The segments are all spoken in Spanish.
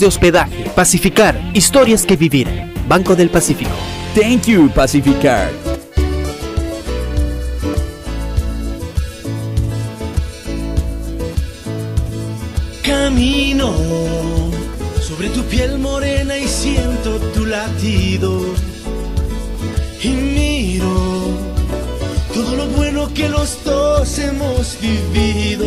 de hospedaje. Pacificar, historias que vivir. Banco del Pacífico. Thank you, Pacificar. Camino sobre tu piel morena y siento tu latido. Y miro todo lo bueno que los dos hemos vivido.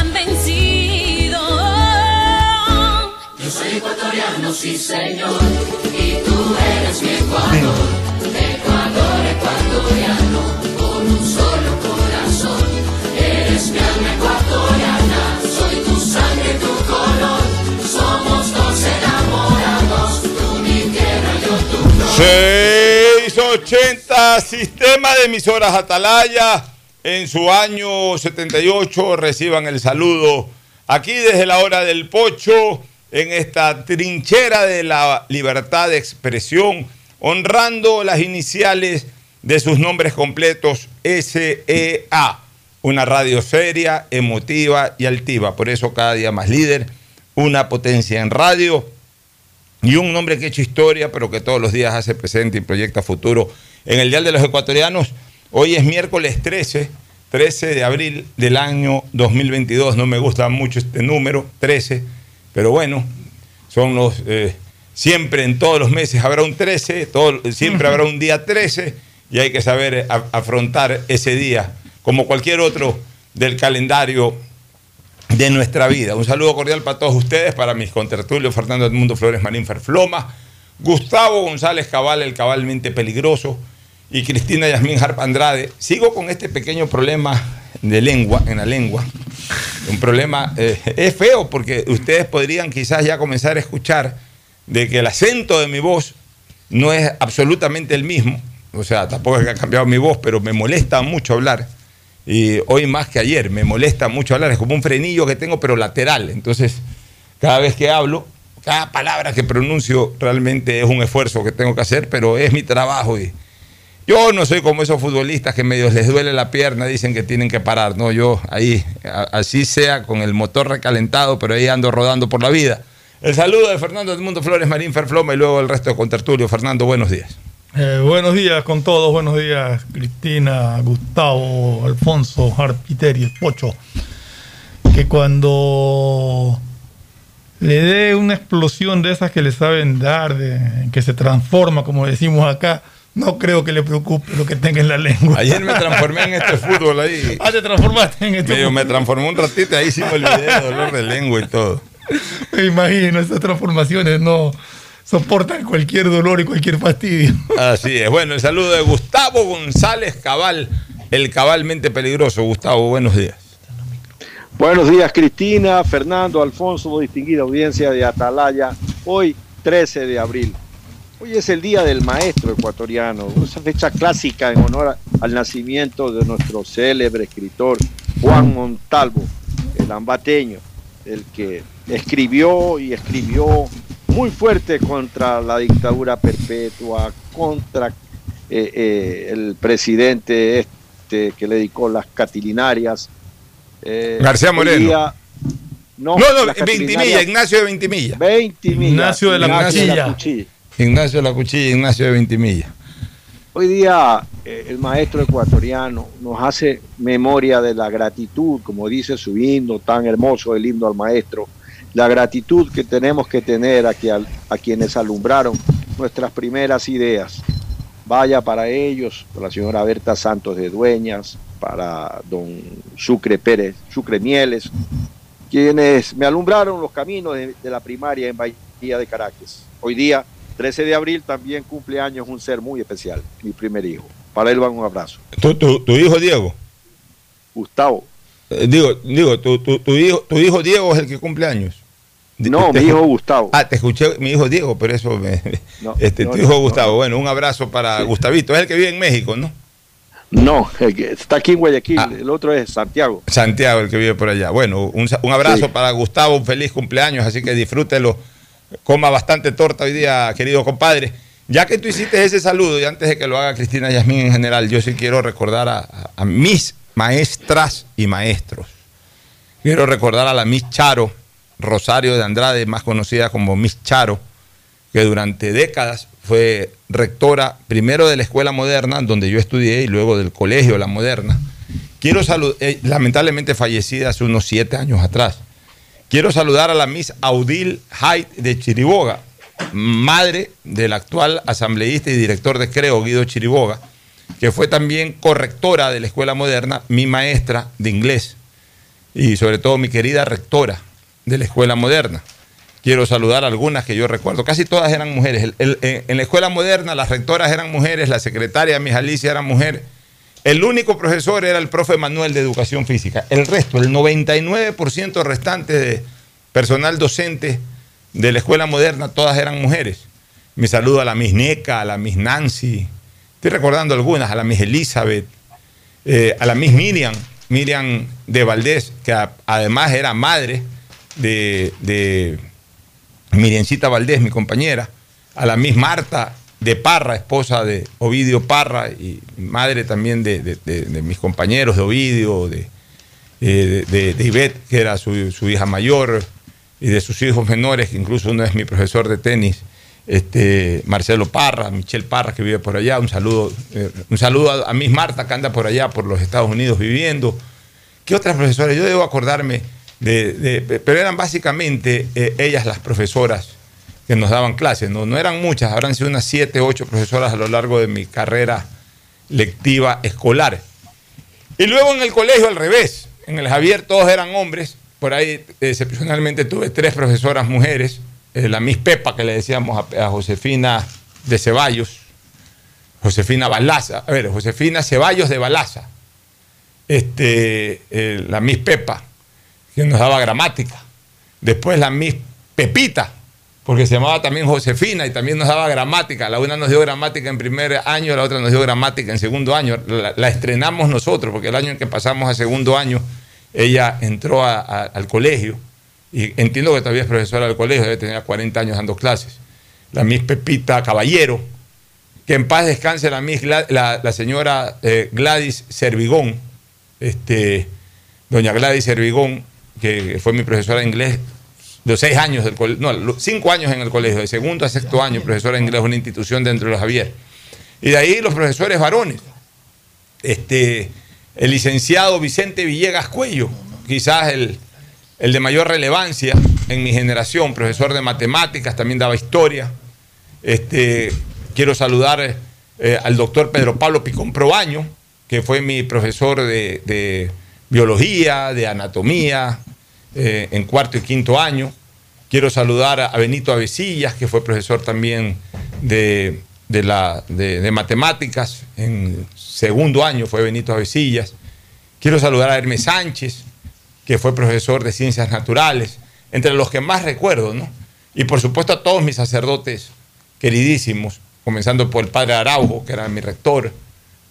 ecuatoriano, sí señor, y tú eres mi Ecuador. Ecuador, ecuatoriano, con un solo corazón. Eres mi alma ecuatoriana, soy tu sangre, tu color. Somos dos enamorados, tú mi tierra, yo tu flor. 680 Sistema de emisoras Atalaya. En su año 78 reciban el saludo aquí desde la hora del pocho en esta trinchera de la libertad de expresión, honrando las iniciales de sus nombres completos SEA, una radio seria, emotiva y altiva, por eso cada día más líder, una potencia en radio y un nombre que ha hecho historia, pero que todos los días hace presente y proyecta futuro. En el Dial de los Ecuatorianos, hoy es miércoles 13, 13 de abril del año 2022, no me gusta mucho este número, 13, pero bueno, son los... Eh, siempre en todos los meses habrá un 13, todo, siempre habrá un día 13 y hay que saber eh, afrontar ese día como cualquier otro del calendario de nuestra vida. Un saludo cordial para todos ustedes, para mis contertulios Fernando Edmundo Flores Marín Ferfloma, Gustavo González Cabal, el cabalmente peligroso, y Cristina Yasmín Harp Andrade. Sigo con este pequeño problema de lengua, en la lengua. Un problema, eh, es feo porque ustedes podrían quizás ya comenzar a escuchar de que el acento de mi voz no es absolutamente el mismo. O sea, tampoco es que ha cambiado mi voz, pero me molesta mucho hablar. Y hoy más que ayer, me molesta mucho hablar. Es como un frenillo que tengo, pero lateral. Entonces, cada vez que hablo, cada palabra que pronuncio realmente es un esfuerzo que tengo que hacer, pero es mi trabajo. Y yo no soy como esos futbolistas que medio les duele la pierna, dicen que tienen que parar. No, yo ahí, así sea, con el motor recalentado, pero ahí ando rodando por la vida. El saludo de Fernando Edmundo Flores Marín Ferfloma y luego el resto de contertulio. Fernando, buenos días. Eh, buenos días con todos, buenos días Cristina, Gustavo, Alfonso, Harpiteri, Pocho. Que cuando le dé una explosión de esas que le saben dar, que se transforma, como decimos acá, no creo que le preocupe lo que tenga en la lengua. Ayer me transformé en este fútbol ahí. Ah, te transformaste en este fútbol. Me transformé un ratito, ahí sí me olvidé dolor de lengua y todo. Me imagino, esas transformaciones no soportan cualquier dolor y cualquier fastidio. Así es. Bueno, el saludo de Gustavo González Cabal, el cabalmente peligroso. Gustavo, buenos días. Buenos días, Cristina, Fernando, Alfonso, distinguida audiencia de Atalaya. Hoy, 13 de abril. Hoy es el Día del Maestro Ecuatoriano, esa fecha clásica en honor al nacimiento de nuestro célebre escritor Juan Montalvo, el ambateño, el que escribió y escribió muy fuerte contra la dictadura perpetua, contra eh, eh, el presidente este que le dedicó las catilinarias. Eh, García Moreno. no, no, Ventimilla, Ignacio de Ventimilla. Ignacio de la Cuchilla. Ignacio de la Cuchilla, Ignacio de Ventimilla. Hoy día el maestro ecuatoriano nos hace memoria de la gratitud, como dice su himno tan hermoso, el himno al maestro, la gratitud que tenemos que tener a, quienes alumbraron nuestras primeras ideas. Vaya para ellos, para la señora Berta Santos de Dueñas, para don Sucre Pérez, Sucre Mieles, quienes me alumbraron los caminos de, la primaria en Bahía de Caracas. Hoy día, 13 de abril, también cumple años un ser muy especial, mi primer hijo. Para él va un abrazo. ¿Tu, tu hijo Diego? Gustavo. Eh, digo, digo tu, tu, hijo, tu hijo Diego es el que cumple años. No, mi hijo Gustavo. Ah, te escuché mi hijo Diego, pero eso me. este, tu hijo Gustavo. Bueno, un abrazo para Gustavito. Es el que vive en México, ¿no? No, el que está aquí en Guayaquil. Ah. el otro es Santiago. Santiago, el que vive por allá. Bueno, un, abrazo para Gustavo, un feliz cumpleaños, así que disfrútelo. Coma bastante torta hoy día, querido compadre. Ya que tú hiciste ese saludo, y antes de que lo haga Cristina Yasmín en general, yo sí quiero recordar a mis maestras y maestros. Quiero recordar a la Miss Charo Rosario de Andrade, más conocida como Miss Charo, que durante décadas fue rectora primero de la Escuela Moderna, donde yo estudié, y luego del Colegio La Moderna. Quiero saludar, eh, lamentablemente fallecida hace unos siete años atrás. Quiero saludar a la Miss Audil Haidt de Chiriboga, madre del actual asambleísta y director de Creo, Guido Chiriboga, que fue también correctora de la Escuela Moderna, mi maestra de inglés y sobre todo mi querida rectora de la escuela moderna. Quiero saludar a algunas que yo recuerdo. Casi todas eran mujeres. en la escuela moderna las rectoras eran mujeres, la secretaria mi Alicia era mujer. El único profesor era el profe Manuel de Educación Física. El resto, el 99% restante de personal docente de la escuela moderna, todas eran mujeres. Mi saludo a la Miss Neca, a la Miss Nancy, estoy recordando algunas, a la Miss Elizabeth, eh, a la Miss Miriam, Miriam de Valdés, que además era madre de, Miriencita Valdés, mi compañera, a la Miss Marta de Parra, esposa de Ovidio Parra y madre también de, de- mis compañeros de Ovidio, de, eh, de, que era su, su hija mayor, y de sus hijos menores, que incluso uno es mi profesor de tenis, este, Marcelo Parra, Michelle Parra, que vive por allá. Un saludo, eh, un saludo a, Miss Marta, que anda por allá, por los Estados Unidos viviendo. ¿Qué otras profesoras? Yo debo acordarme de- pero eran básicamente eh, ellas las profesoras que nos daban clases, ¿no? no eran muchas, habrán sido unas siete, ocho profesoras a lo largo de mi carrera lectiva escolar. Y luego en el colegio al revés, en el Javier todos eran hombres, por ahí excepcionalmente tuve tres profesoras mujeres, eh, la Miss Pepa que le decíamos a, a Josefina de Ceballos, Josefina Balaza, a ver, Josefina Ceballos de Balaza, este, eh, la Miss Pepa, que nos daba gramática. Después la Miss Pepita, porque se llamaba también Josefina y también nos daba gramática. La una nos dio gramática en primer año, la otra nos dio gramática en segundo año. La, estrenamos nosotros, porque el año en que pasamos a segundo año, ella entró al colegio. Y entiendo que todavía es profesora del colegio, debe tener 40 años dando clases. La Miss Pepita Caballero, que en paz descanse la, Miss Gla- la, la señora eh, Gladys Servigón, este, doña Gladys Servigón, que fue mi profesora de inglés los seis años del colegio, no, cinco años en el colegio, de segundo a sexto año, profesora de inglés, una institución dentro de los Javier. Y de ahí los profesores varones. Este, el licenciado Vicente Villegas Cuello, quizás el, el de mayor relevancia en mi generación, profesor de matemáticas, también daba historia. Este, quiero saludar eh, al doctor Pedro Pablo Picón Probaño, que fue mi profesor de, de biología, de anatomía, eh, en cuarto y quinto año. Quiero saludar a Benito Avesillas, que fue profesor también de, de matemáticas. En segundo año fue Benito Avesillas. Quiero saludar a Hermes Sánchez, que fue profesor de ciencias naturales, entre los que más recuerdo, ¿no? Y por supuesto a todos mis sacerdotes queridísimos, comenzando por el padre Araujo, que era mi rector,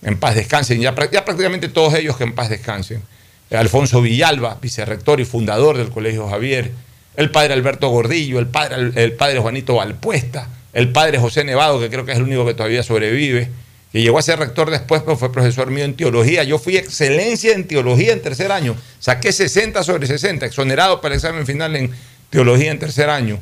en paz descansen, ya, ya prácticamente todos ellos que en paz descansen. Alfonso Villalba, vicerrector y fundador del Colegio Javier, el padre Alberto Gordillo, el padre, el padre Juanito Valpuesta, el padre José Nevado, que creo que es el único que todavía sobrevive, que llegó a ser rector después, pero fue profesor mío en teología. Yo fui excelencia en teología en tercer año, saqué 60 sobre 60, exonerado para el examen final en teología en tercer año.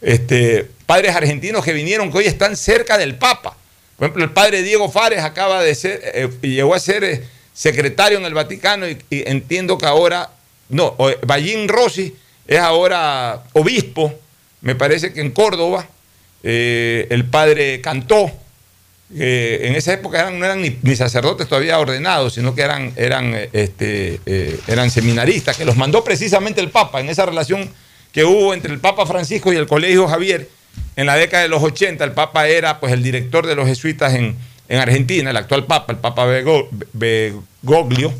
Este, padres argentinos que vinieron, que hoy están cerca del Papa. Por ejemplo, el padre Diego Fares acaba de ser, eh, llegó a ser eh, secretario en el Vaticano y, entiendo que ahora, no, Ballín Rossi es ahora obispo, me parece que en Córdoba, eh, el padre Cantó, en esa época eran- no eran ni, sacerdotes todavía ordenados, sino que eran, eran, este, eh, eran seminaristas, que los mandó precisamente el Papa en esa relación que hubo entre el Papa Francisco y el Colegio Javier en la década de los 80. El Papa era pues el director de los jesuitas en, en Argentina, el actual Papa, el Papa Bego- Begoglio,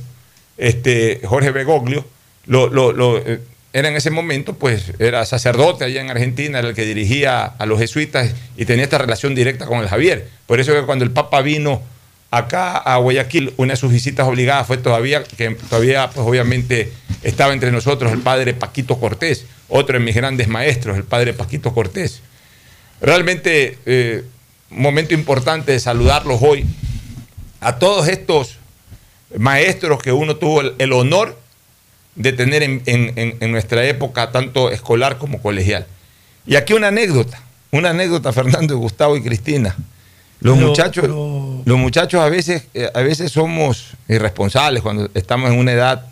este, Jorge Begoglio, lo, lo- lo, eh, era en ese momento, pues era sacerdote allá en Argentina, era el que dirigía a los jesuitas y tenía esta relación directa con el Javier. Por eso que cuando el Papa vino acá a Guayaquil, una de sus visitas obligadas fue todavía, que todavía pues obviamente estaba entre nosotros el padre Paquito Cortés, otro de mis grandes maestros, el padre Paquito Cortés. Realmente eh, momento importante de saludarlos hoy a todos estos maestros que uno tuvo el, el honor de tener en, en- nuestra época, tanto escolar como colegial. Y aquí una anécdota, una anécdota, Fernando, Gustavo y Cristina. Los Pero- muchachos, pero- los muchachos a veces, eh, a veces somos irresponsables cuando estamos en una edad,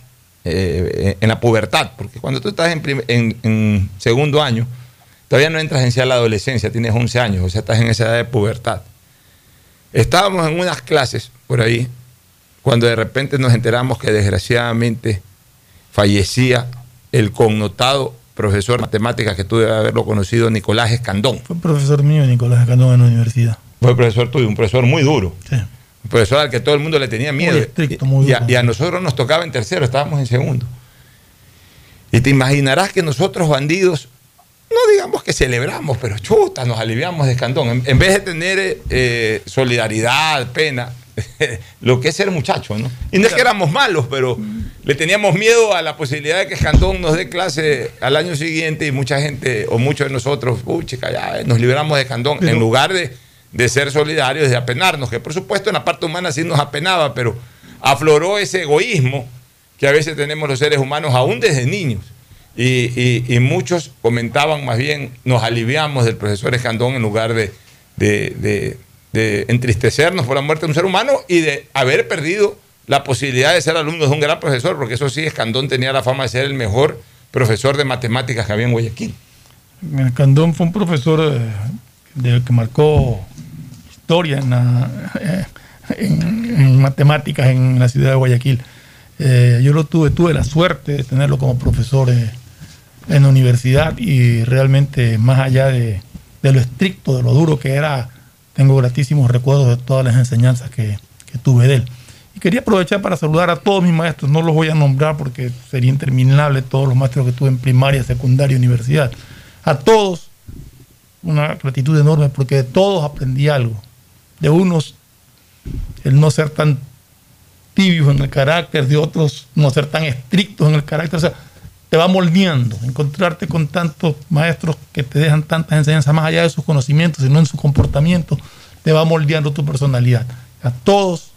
eh, en la pubertad, porque cuando tú estás en- en segundo año, todavía no entras en sí a la adolescencia, tienes 11 años, o sea, estás en esa edad de pubertad. Estábamos en unas clases por ahí, cuando de repente nos enteramos que desgraciadamente fallecía el connotado profesor de matemáticas que tú debes haberlo conocido, Nicolás Escandón. Fue profesor mío, Nicolás Candón, en la universidad. Fue profesor tuyo, un profesor muy duro. Sí. Un profesor al que todo el mundo le tenía miedo. estricto, muy y, a, duro. y a nosotros nos tocaba en tercero, estábamos en segundo. Y te imaginarás que nosotros bandidos, no digamos que celebramos, pero chuta, nos aliviamos de Escandón. En, en vez de tener eh, solidaridad, pena, lo que es ser muchacho, ¿no? Y no es que éramos malos, pero le teníamos miedo a la posibilidad de que Escandón nos dé clase al año siguiente y mucha gente, o muchos de nosotros, uy, chica, ya eh, nos liberamos de Escandón, en lugar de, de ser solidarios, de apenarnos, que por supuesto en la parte humana sí nos apenaba, pero afloró ese egoísmo que a veces tenemos los seres humanos aún desde niños. Y, muchos comentaban más bien, nos aliviamos del profesor Escandón en lugar de, de- de- entristecernos por la muerte de un ser humano y de haber perdido la posibilidad de ser alumnos de un gran profesor, porque eso sí, Escandón tenía la fama de ser el mejor profesor de matemáticas que había en Guayaquil. El Candón fue un profesor eh, que marcó historia en, la- eh, matemáticas en la ciudad de Guayaquil. Eh, yo lo tuve, tuve la suerte de tenerlo como profesor eh, en la universidad y realmente más allá de, lo estricto, de lo duro que era, tengo gratísimos recuerdos de todas las enseñanzas que, tuve de él. Y quería aprovechar para saludar a todos mis maestros, no los voy a nombrar porque sería interminable todos los maestros que tuve en primaria, secundaria universidad. A todos una gratitud enorme porque de todos aprendí algo. De unos el no ser tan tibios en el carácter, de otros no ser tan estrictos en el carácter. Te va moldeando. Encontrarte con tantos maestros que te dejan tantas enseñanzas más allá de sus conocimientos, sino en su comportamiento, te va moldeando tu personalidad. A todos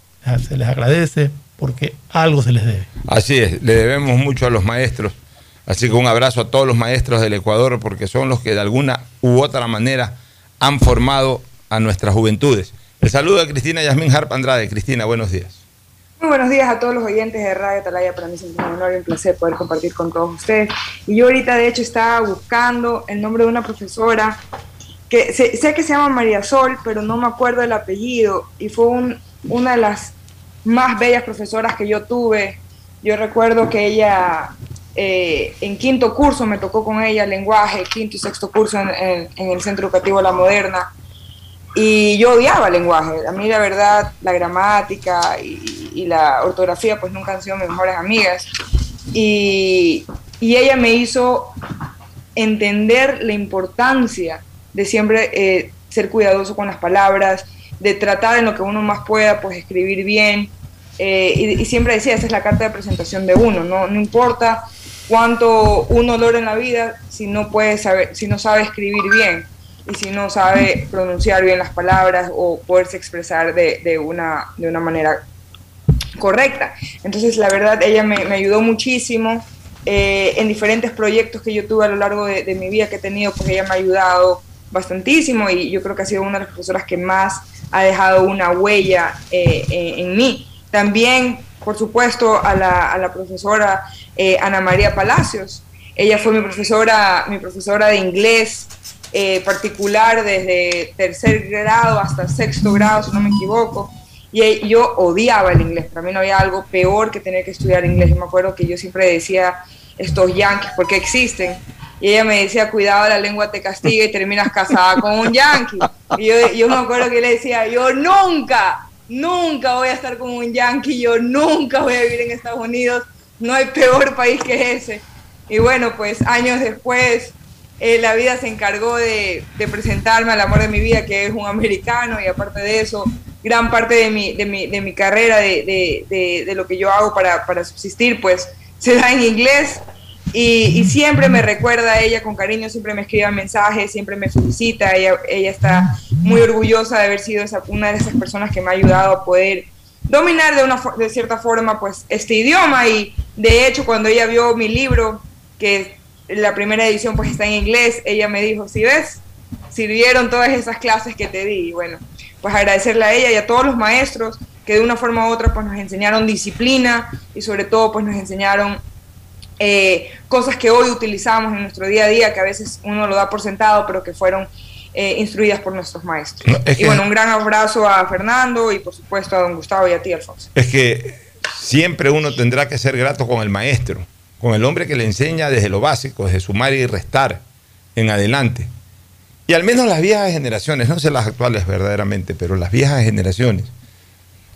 se les agradece porque algo se les debe. Así es, le debemos mucho a los maestros. Así que un abrazo a todos los maestros del Ecuador, porque son los que de alguna u otra manera han formado a nuestras juventudes. El saludo de Cristina Yasmín Harp Andrade. Cristina, buenos días. Muy buenos días a todos los oyentes de Radio Atalaya. Para mí es un honor y un placer poder compartir con todos ustedes. Y yo ahorita, de hecho, estaba buscando el nombre de una profesora que sé, sé que se llama María Sol, pero no me acuerdo el apellido. Y fue un- una de las más bellas profesoras que yo tuve. Yo recuerdo que ella, eh, en quinto curso, me tocó con ella lenguaje, quinto y sexto curso en, en- en el Centro Educativo La Moderna. Y yo odiaba el lenguaje. A mí, la verdad, la gramática y, y la ortografía, pues nunca han sido mis mejores amigas. Y, y ella me hizo entender la importancia de siempre eh, ser cuidadoso con las palabras, de tratar en lo que uno más pueda, pues escribir bien. Eh, y, siempre decía, esa es la carta de presentación de uno, no, no importa cuánto uno logra en la vida si no puede saber, si no sabe escribir bien y si no sabe pronunciar bien las palabras o poderse expresar de, de una, de una manera correcta. Entonces, la verdad, ella me, ayudó muchísimo eh, en diferentes proyectos que yo tuve a lo largo de, mi vida que he tenido, pues ella me ha ayudado bastantísimo y yo creo que ha sido una de las profesoras que más ha dejado una huella eh, en, mí. También, por supuesto, a la, profesora eh, Ana María Palacios. Ella fue mi profesora, mi profesora de inglés particular desde tercer grado hasta sexto grado, si no me equivoco. Y eh, yo odiaba el inglés. Para mí no había algo peor que tener que estudiar inglés. Yo me acuerdo que yo siempre decía estos yankees, ¿por qué existen? Y ella me decía, cuidado, la lengua te castiga y terminas casada con un yankee. Y yo, yo me acuerdo que le decía, yo nunca, nunca voy a estar con un yankee, yo nunca voy a vivir en Estados Unidos. No hay peor país que ese. Y bueno, pues años después, eh, la vida se encargó de, de presentarme al amor de mi vida, que es un americano, y aparte de eso, gran parte de mi, de mi, de mi carrera, de, de, de, lo que yo hago para, para subsistir, pues se da en inglés. Y, siempre me recuerda ella con cariño, siempre me escribe mensajes, siempre me felicita, ella, ella está muy orgullosa de haber sido esa, una de esas personas que me ha ayudado a poder dominar de, una, de cierta forma pues este idioma. Y de hecho cuando ella vio mi libro, que la primera edición pues está en inglés, ella me dijo, si ves, sirvieron todas esas clases que te di y bueno, pues agradecerle a ella y a todos los maestros que de una forma u otra pues nos enseñaron disciplina y sobre todo pues nos enseñaron eh, cosas que hoy utilizamos en nuestro día a día, que a veces uno lo da por sentado, pero que fueron eh, instruidas por nuestros maestros. No, y bueno, un gran abrazo a Fernando y por supuesto a don Gustavo y a ti, Alfonso. Es que siempre uno tendrá que ser grato con el maestro, con el hombre que le enseña desde lo básico, desde sumar y restar en adelante. Y al menos las viejas generaciones, no sé las actuales verdaderamente, pero las viejas generaciones,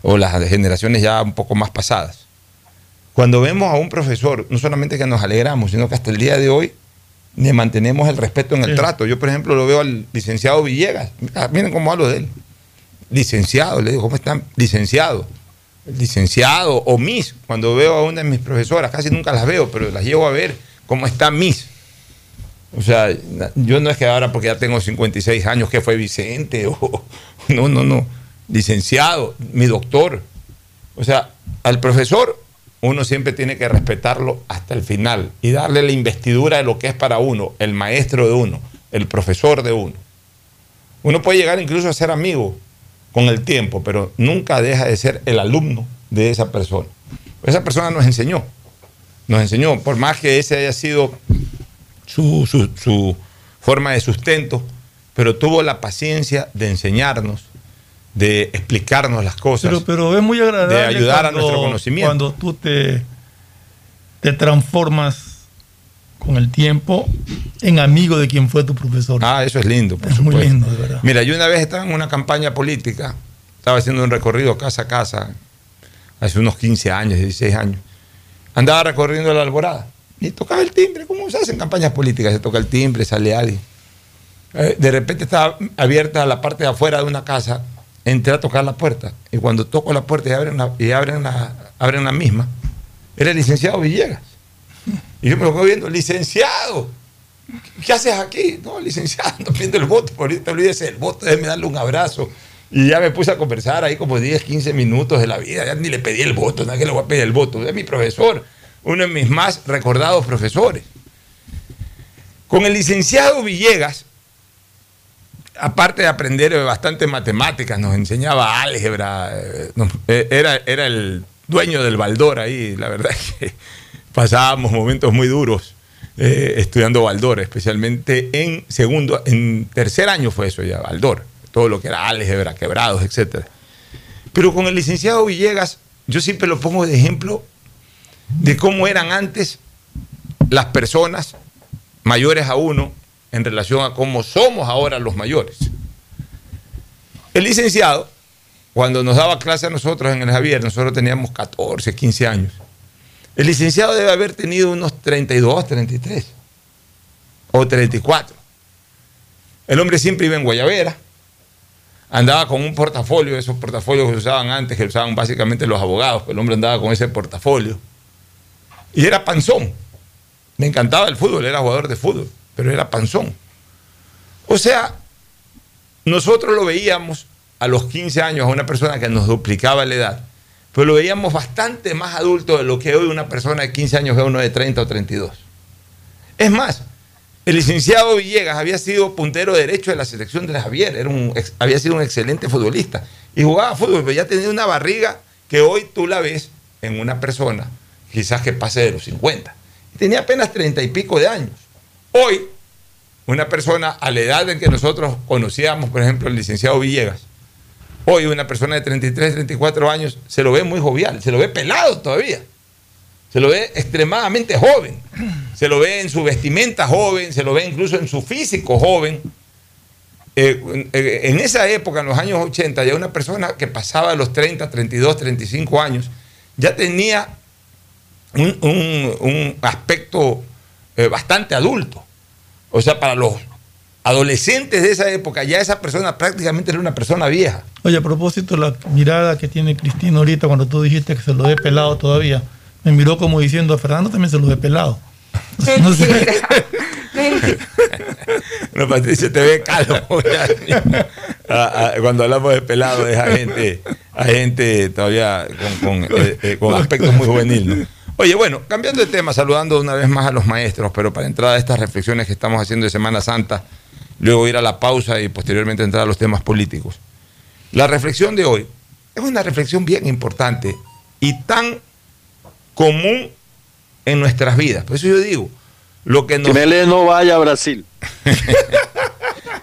o las generaciones ya un poco más pasadas, cuando vemos a un profesor, no solamente que nos alegramos, sino que hasta el día de hoy le mantenemos el respeto en el sí. trato. Yo, por ejemplo, lo veo al licenciado Villegas. Miren cómo hablo de él. Licenciado, le digo, ¿cómo están? Licenciado. licenciado o Miss. Cuando veo a una de mis profesoras, casi nunca las veo, pero las llevo a ver cómo está Miss. O sea, yo no es que ahora porque ya tengo 56 años que fue Vicente o no, no, no, licenciado, mi doctor. O sea, al profesor uno siempre tiene que respetarlo hasta el final y darle la investidura de lo que es para uno, el maestro de uno, el profesor de uno. Uno puede llegar incluso a ser amigo con el tiempo, pero nunca deja de ser el alumno de esa persona. Esa persona nos enseñó, nos enseñó, por más que ese haya sido su, su forma de sustento, pero tuvo la paciencia de enseñarnos, de explicarnos las cosas. Pero, pero es muy agradable. De ayudar a nuestro conocimiento. Cuando tú te, te transformas con el tiempo en amigo de quien fue tu profesor. Ah, eso es lindo, por es muy supuesto. lindo, de verdad. Mira, yo una vez estaba en una campaña política, estaba haciendo un recorrido casa a casa, hace unos 15 años, 16 años. Andaba recorriendo la alborada y tocaba el timbre, como se hace en campañas políticas, se toca el timbre, sale alguien. Eh, De repente estaba abierta la parte de afuera de una casa, entré a tocar la puerta y cuando toco la puerta y abren la, y abren la, abren la misma, era el licenciado Villegas. Y yo me lo quedo viendo, licenciado, ¿qué haces aquí? No, licenciado, ando pidiendo el voto, por ahorita olvídese del voto, déjeme darle un abrazo. Y ya me puse a conversar ahí como 10, 15 minutos de la vida, ya ni le pedí el voto, nada que le voy a pedir el voto, es mi profesor, uno de mis más recordados profesores. Con el licenciado Villegas, aparte de aprender bastante matemáticas, nos enseñaba álgebra, eh, eh, era, era el dueño del Baldor ahí, la verdad es que pasábamos momentos muy duros eh, estudiando Baldor, especialmente en segundo, en tercer año fue eso ya, Baldor, todo lo que era álgebra, quebrados, etc. Pero con el licenciado Villegas, yo siempre lo pongo de ejemplo de cómo eran antes las personas mayores a uno en relación a cómo somos ahora los mayores. El licenciado, cuando nos daba clase a nosotros en el Javier, nosotros teníamos 14, 15 años. El licenciado debe haber tenido unos 32, 33 o 34. El hombre siempre iba en Guayavera, andaba con un portafolio, esos portafolios que se usaban antes, que usaban básicamente los abogados, pero el hombre andaba con ese portafolio. Y era panzón. Me encantaba el fútbol, era jugador de fútbol, pero era panzón. O sea, nosotros lo veíamos a los 15 años a una persona que nos duplicaba la edad, pero lo veíamos bastante más adulto de lo que hoy una persona de 15 años ve uno de 30 o 32. Es más, el licenciado Villegas había sido puntero derecho de la selección de Javier, era un había sido un excelente futbolista y jugaba fútbol, pero ya tenía una barriga que hoy tú la ves en una persona, quizás que pase de los 50. Tenía apenas 30 y pico de años. Hoy, una persona a la edad en que nosotros conocíamos, por ejemplo, el licenciado Villegas, hoy una persona de 33, 34 años se lo ve muy jovial, se lo ve pelado todavía. Se lo ve extremadamente joven. Se lo ve en su vestimenta joven, se lo ve incluso en su físico joven. Eh, eh, en esa época, en los años 80, ya una persona que pasaba los 30, 32, 35 años, ya tenía un, un- un aspecto eh, bastante adulto. O sea, para los adolescentes de esa época, ya esa persona prácticamente era una persona vieja. Oye, a propósito, la mirada que tiene Cristina ahorita cuando tú dijiste que se lo ve pelado todavía, me miró como diciendo, a Fernando también se lo ve pelado. No sé. No, Patricia, te ve calvo. Ah, ah, Cuando hablamos de pelado, es a gente, a gente todavía con, con, eh, eh, con aspectos muy juvenil. ¿no? Oye, bueno, cambiando de tema, saludando una vez más a los maestros, pero para entrar a estas reflexiones que estamos haciendo de Semana Santa, luego ir a la pausa y posteriormente entrar a los temas políticos. La reflexión de hoy es una reflexión bien importante y tan común en nuestras vidas. Por eso yo digo, lo que nos... Que Melé no vaya a Brasil.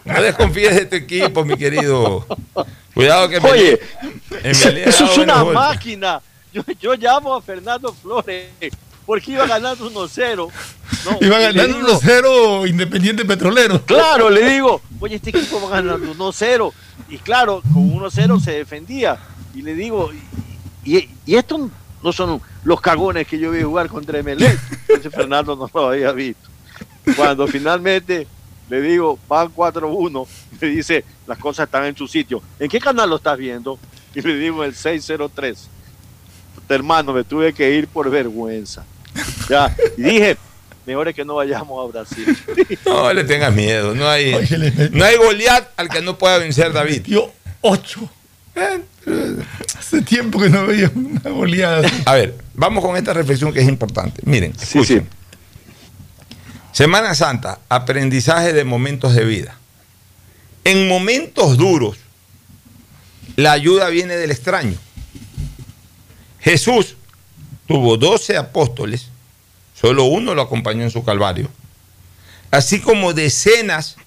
No desconfíes de tu equipo, mi querido. Cuidado que Oye, Melé- eso, es una golpes. máquina. Yo, yo llamo a Fernando Flores porque iba ganando 1-0. No, Iba ganando digo, 1-0 Independiente Petrolero. Claro, le digo, oye, este equipo va ganando 1-0. Y claro, con 1-0 se defendía. Y le digo, y, y, estos no son los cagones que yo vi jugar contra Emelec. Ese Fernando no lo había visto. Cuando finalmente le digo, van 4-1, me dice, las cosas están en su sitio. ¿En qué canal lo estás viendo? Y le digo, el 603. Hermano, me tuve que ir por vergüenza. Ya, y dije, mejor es que no vayamos a Brasil. No le tengas miedo. No hay, no hay Goliat al que no pueda vencer David. Yo, ocho. Hace tiempo que no veía una goleada. A ver, vamos con esta reflexión que es importante. Miren, escuchen. Semana Santa, aprendizaje de momentos de vida. En momentos duros, la ayuda viene del extraño. Jesús tuvo 12 apóstoles, solo uno lo acompañó en su calvario, así como decenas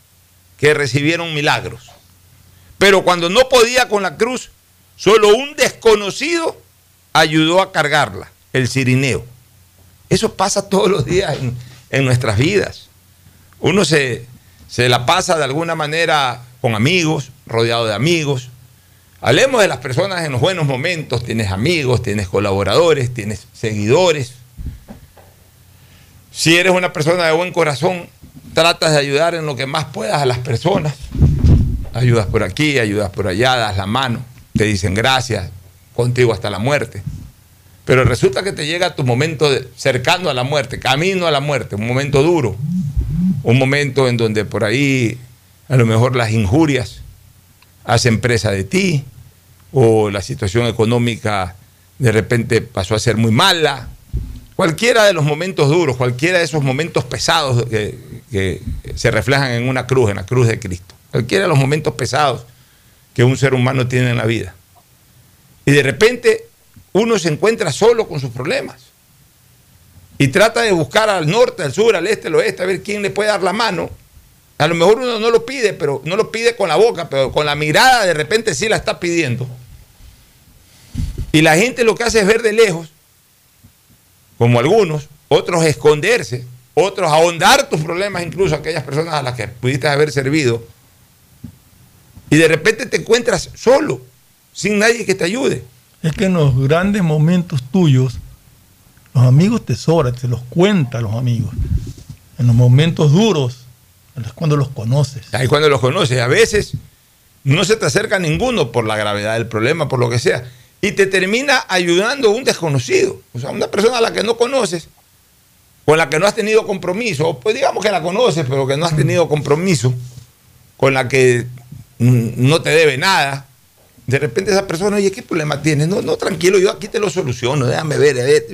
que recibieron milagros. Pero cuando no podía con la cruz, solo un desconocido ayudó a cargarla, el cirineo. Eso pasa todos los días en, en nuestras vidas. Uno se, se la pasa de alguna manera con amigos, rodeado de amigos. Hablemos de las personas en los buenos momentos. Tienes amigos, tienes colaboradores, tienes seguidores. Si eres una persona de buen corazón, tratas de ayudar en lo que más puedas a las personas. Ayudas por aquí, ayudas por allá, das la mano, te dicen gracias, contigo hasta la muerte. Pero resulta que te llega tu momento de- cercano a la muerte, camino a la muerte, un momento duro, un momento en donde por ahí a lo mejor las injurias hacen presa de ti, o la situación económica de repente pasó a ser muy mala. Cualquiera de los momentos duros, cualquiera de esos momentos pesados que, que se reflejan en una cruz, en la cruz de Cristo. Cualquiera de los momentos pesados que un ser humano tiene en la vida. Y de repente uno se encuentra solo con sus problemas. Y trata de buscar al norte, al sur, al este, al oeste, a ver quién le puede dar la mano. A lo mejor uno no lo pide, pero no lo pide con la boca, pero con la mirada de repente sí la está pidiendo. Y la gente lo que hace es ver de lejos, como algunos, otros esconderse, otros ahondar tus problemas, incluso aquellas personas a las que pudiste haber servido. Y de repente te encuentras solo, sin nadie que te ayude. Es que en los grandes momentos tuyos, los amigos te sobran, te los cuentan los amigos. En los momentos duros, es cuando los conoces. Ahí cuando los conoces, a veces no se te acerca ninguno por la gravedad del problema, por lo que sea, y te termina ayudando un desconocido, o sea, una persona a la que no conoces, con la que no has tenido compromiso, o pues digamos que la conoces, pero que no has tenido compromiso, con la que no te debe nada. De repente esa persona, oye, ¿qué problema tienes? No, no, tranquilo, yo aquí te lo soluciono, déjame ver, a ver,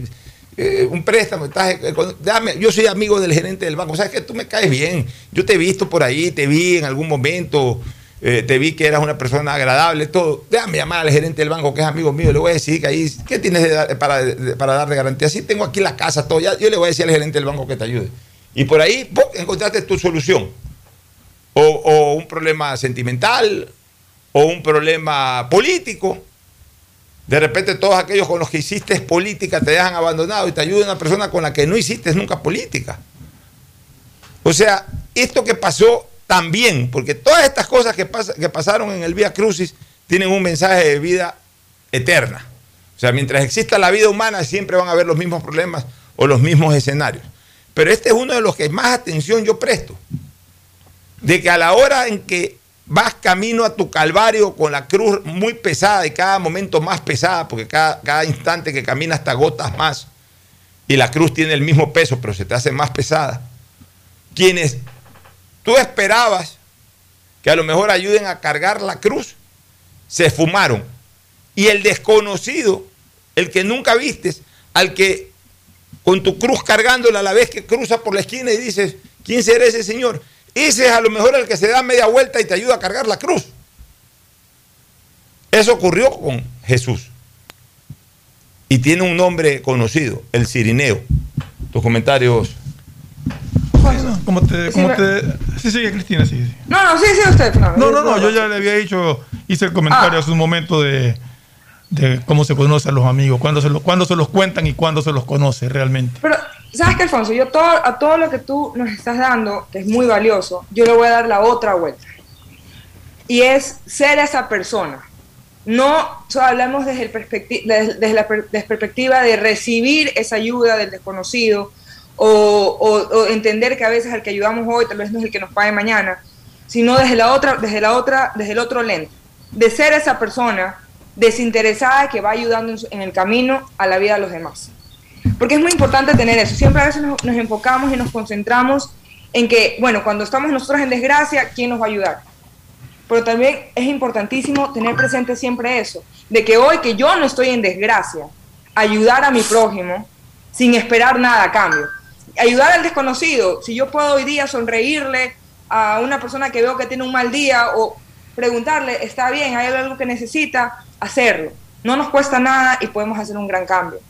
eh, un préstamo, estás, eh, déjame, yo soy amigo del gerente del banco, sabes que tú me caes bien, yo te he visto por ahí, te vi en algún momento, eh, te vi que eras una persona agradable, todo, déjame llamar al gerente del banco que es amigo mío, le voy a decir que ahí, ¿qué tienes para, de- para dar de garantía? Sí, tengo aquí la casa, todo, ya, yo le voy a decir al gerente del banco que te ayude. Y por ahí, ¡pum! encontraste tu solución. O un problema sentimental, o un problema político. De repente todos aquellos con los que hiciste política te dejan abandonado y te ayuda una persona con la que no hiciste nunca política. O sea, esto que pasó también, porque todas estas cosas que, que pasaron en el Vía Crucis tienen un mensaje de vida eterna. O sea, mientras exista la vida humana siempre van a haber los mismos problemas o los mismos escenarios. Pero este es uno de los que más atención yo presto. De que a la hora en que vas camino a tu calvario con la cruz muy pesada y cada momento más pesada, porque cada, cada instante que caminas te agotas más y la cruz tiene el mismo peso, pero se te hace más pesada. Quienes tú esperabas que a lo mejor ayuden a cargar la cruz, se esfumaron. Y el desconocido, el que nunca vistes, al que con tu cruz cargándola a la vez que cruza por la esquina y dices, ¿quién será ese señor? Ese es a lo mejor el que se da media vuelta y te ayuda a cargar la cruz. Eso ocurrió con Jesús. Y tiene un nombre conocido, el Cirineo. Tus comentarios. ¿Cómo te, cómo Sí, te... Sí, sigue Cristina, sí, sí. No, no, sí, sí, usted. No, No, no, no, yo ya le había dicho, hice el comentario Ah. hace un momento de, de cómo se conocen los amigos, cuándo se, los, cuándo se los cuentan y cuándo se los conoce realmente. Pero, ¿sabes qué, Alfonso? Yo todo, a todo lo que tú nos estás dando, que es muy valioso, yo le voy a dar la otra vuelta. Y es ser esa persona. No solo hablamos desde, el perspecti- desde, desde la perspectiva de recibir esa ayuda del desconocido o, entender que a veces al que ayudamos hoy tal vez no es el que nos pague mañana, sino desde la otra, desde la otra, desde el otro lente, de ser esa persona desinteresada que va ayudando en el camino a la vida de los demás. Porque es muy importante tener eso. Siempre a veces nos, nos enfocamos y nos concentramos en que, bueno, cuando estamos nosotros en desgracia, ¿quién nos va a ayudar? Pero también es importantísimo tener presente siempre eso, de que hoy que yo no estoy en desgracia, ayudar a mi prójimo sin esperar nada a cambio. Ayudar al desconocido, si yo puedo hoy día sonreírle a una persona que veo que tiene un mal día o preguntarle, está bien, hay algo que necesita, hacerlo. No nos cuesta nada y podemos hacer un gran cambio.